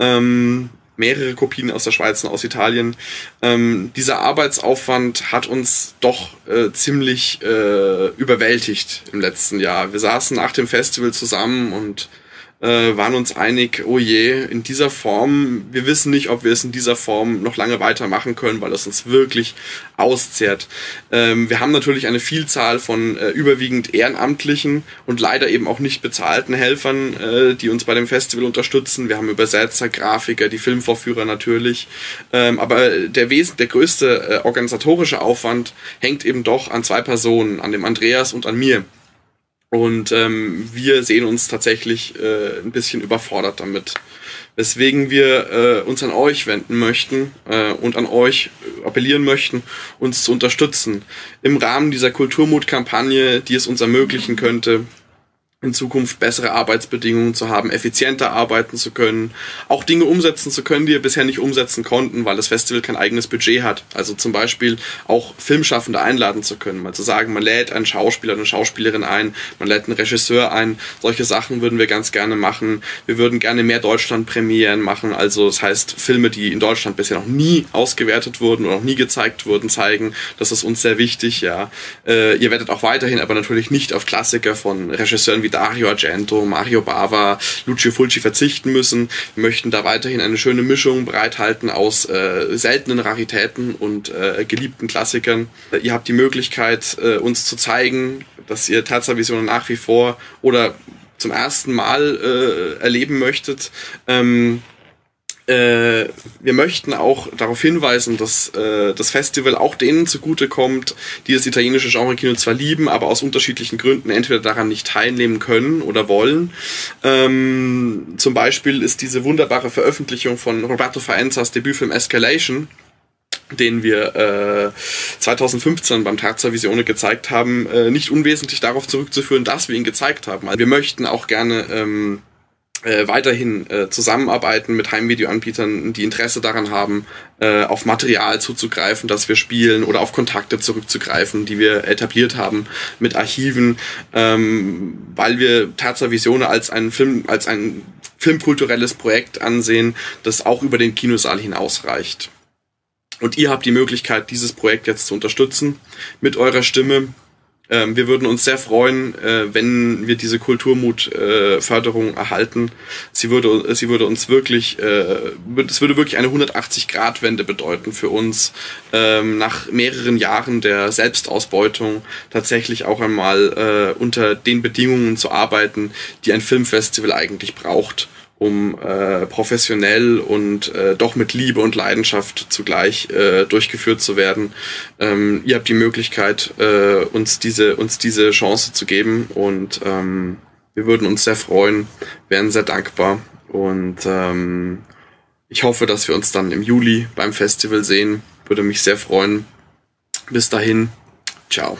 Ähm, mehrere Kopien aus der Schweiz und aus Italien. Ähm, dieser Arbeitsaufwand hat uns doch äh, ziemlich äh, überwältigt im letzten Jahr. Wir saßen nach dem Festival zusammen und äh, waren uns einig, oh je, in dieser Form, wir wissen nicht, ob wir es in dieser Form noch lange weitermachen können, weil es uns wirklich auszehrt. Ähm, wir haben natürlich eine Vielzahl von äh, überwiegend ehrenamtlichen und leider eben auch nicht bezahlten Helfern, äh, die uns bei dem Festival unterstützen. Wir haben Übersetzer, Grafiker, die Filmvorführer natürlich. Ähm, aber der Wesen, der größte äh, organisatorische Aufwand hängt eben doch an zwei Personen, an dem Andreas und an mir. Und ähm, wir sehen uns tatsächlich äh, ein bisschen überfordert damit. Weswegen wir äh, uns an euch wenden möchten äh, und an euch appellieren möchten, uns zu unterstützen. Im Rahmen dieser Kulturmut-Kampagne, die es uns ermöglichen könnte, in Zukunft bessere Arbeitsbedingungen zu haben, effizienter arbeiten zu können, auch Dinge umsetzen zu können, die wir bisher nicht umsetzen konnten, weil das Festival kein eigenes Budget hat. Also zum Beispiel auch Filmschaffende einladen zu können, mal zu sagen, man lädt einen Schauspieler, eine Schauspielerin ein, man lädt einen Regisseur ein. Solche Sachen würden wir ganz gerne machen. Wir würden gerne mehr Deutschland-Premieren machen, also das heißt Filme, die in Deutschland bisher noch nie ausgewertet wurden oder noch nie gezeigt wurden, zeigen. Das ist uns sehr wichtig, ja. Äh, ihr werdet auch weiterhin aber natürlich nicht auf Klassiker von Regisseuren wie Dario Argento, Mario Bava, Lucio Fulci verzichten müssen. Wir möchten da weiterhin eine schöne Mischung bereithalten aus äh, seltenen Raritäten und äh, geliebten Klassikern. Äh, ihr habt die Möglichkeit, äh, uns zu zeigen, dass ihr Tatsavisionen nach wie vor oder zum ersten Mal äh, erleben möchtet. Ähm, äh, wir möchten auch darauf hinweisen, dass äh, das Festival auch denen zugutekommt, die das italienische Genre-Kino zwar lieben, aber aus unterschiedlichen Gründen entweder daran nicht teilnehmen können oder wollen. Ähm, zum Beispiel ist diese wunderbare Veröffentlichung von Roberto Faenzas Debütfilm Escalation, den wir äh, 2015 beim Terza Visione gezeigt haben, äh, nicht unwesentlich darauf zurückzuführen, dass wir ihn gezeigt haben. Also wir möchten auch gerne ähm, äh, weiterhin äh, zusammenarbeiten mit Heimvideoanbietern, die Interesse daran haben, äh, auf Material zuzugreifen, das wir spielen oder auf Kontakte zurückzugreifen, die wir etabliert haben mit Archiven, ähm, weil wir Terza Visione als ein Film, als ein filmkulturelles Projekt ansehen, das auch über den Kinosaal hinausreicht. Und ihr habt die Möglichkeit, dieses Projekt jetzt zu unterstützen mit eurer Stimme, ähm, wir würden uns sehr freuen, äh, wenn wir diese Kulturmut-Förderung äh, erhalten. Sie würde, sie würde uns wirklich, äh, es würde wirklich eine 180-Grad-Wende bedeuten für uns, ähm, nach mehreren Jahren der Selbstausbeutung tatsächlich auch einmal äh, unter den Bedingungen zu arbeiten, die ein Filmfestival eigentlich braucht um äh, professionell und äh, doch mit Liebe und Leidenschaft zugleich äh, durchgeführt zu werden. Ähm, ihr habt die Möglichkeit, äh, uns diese uns diese Chance zu geben und ähm, wir würden uns sehr freuen, wären sehr dankbar und ähm, ich hoffe, dass wir uns dann im Juli beim Festival sehen. Würde mich sehr freuen. Bis dahin, ciao.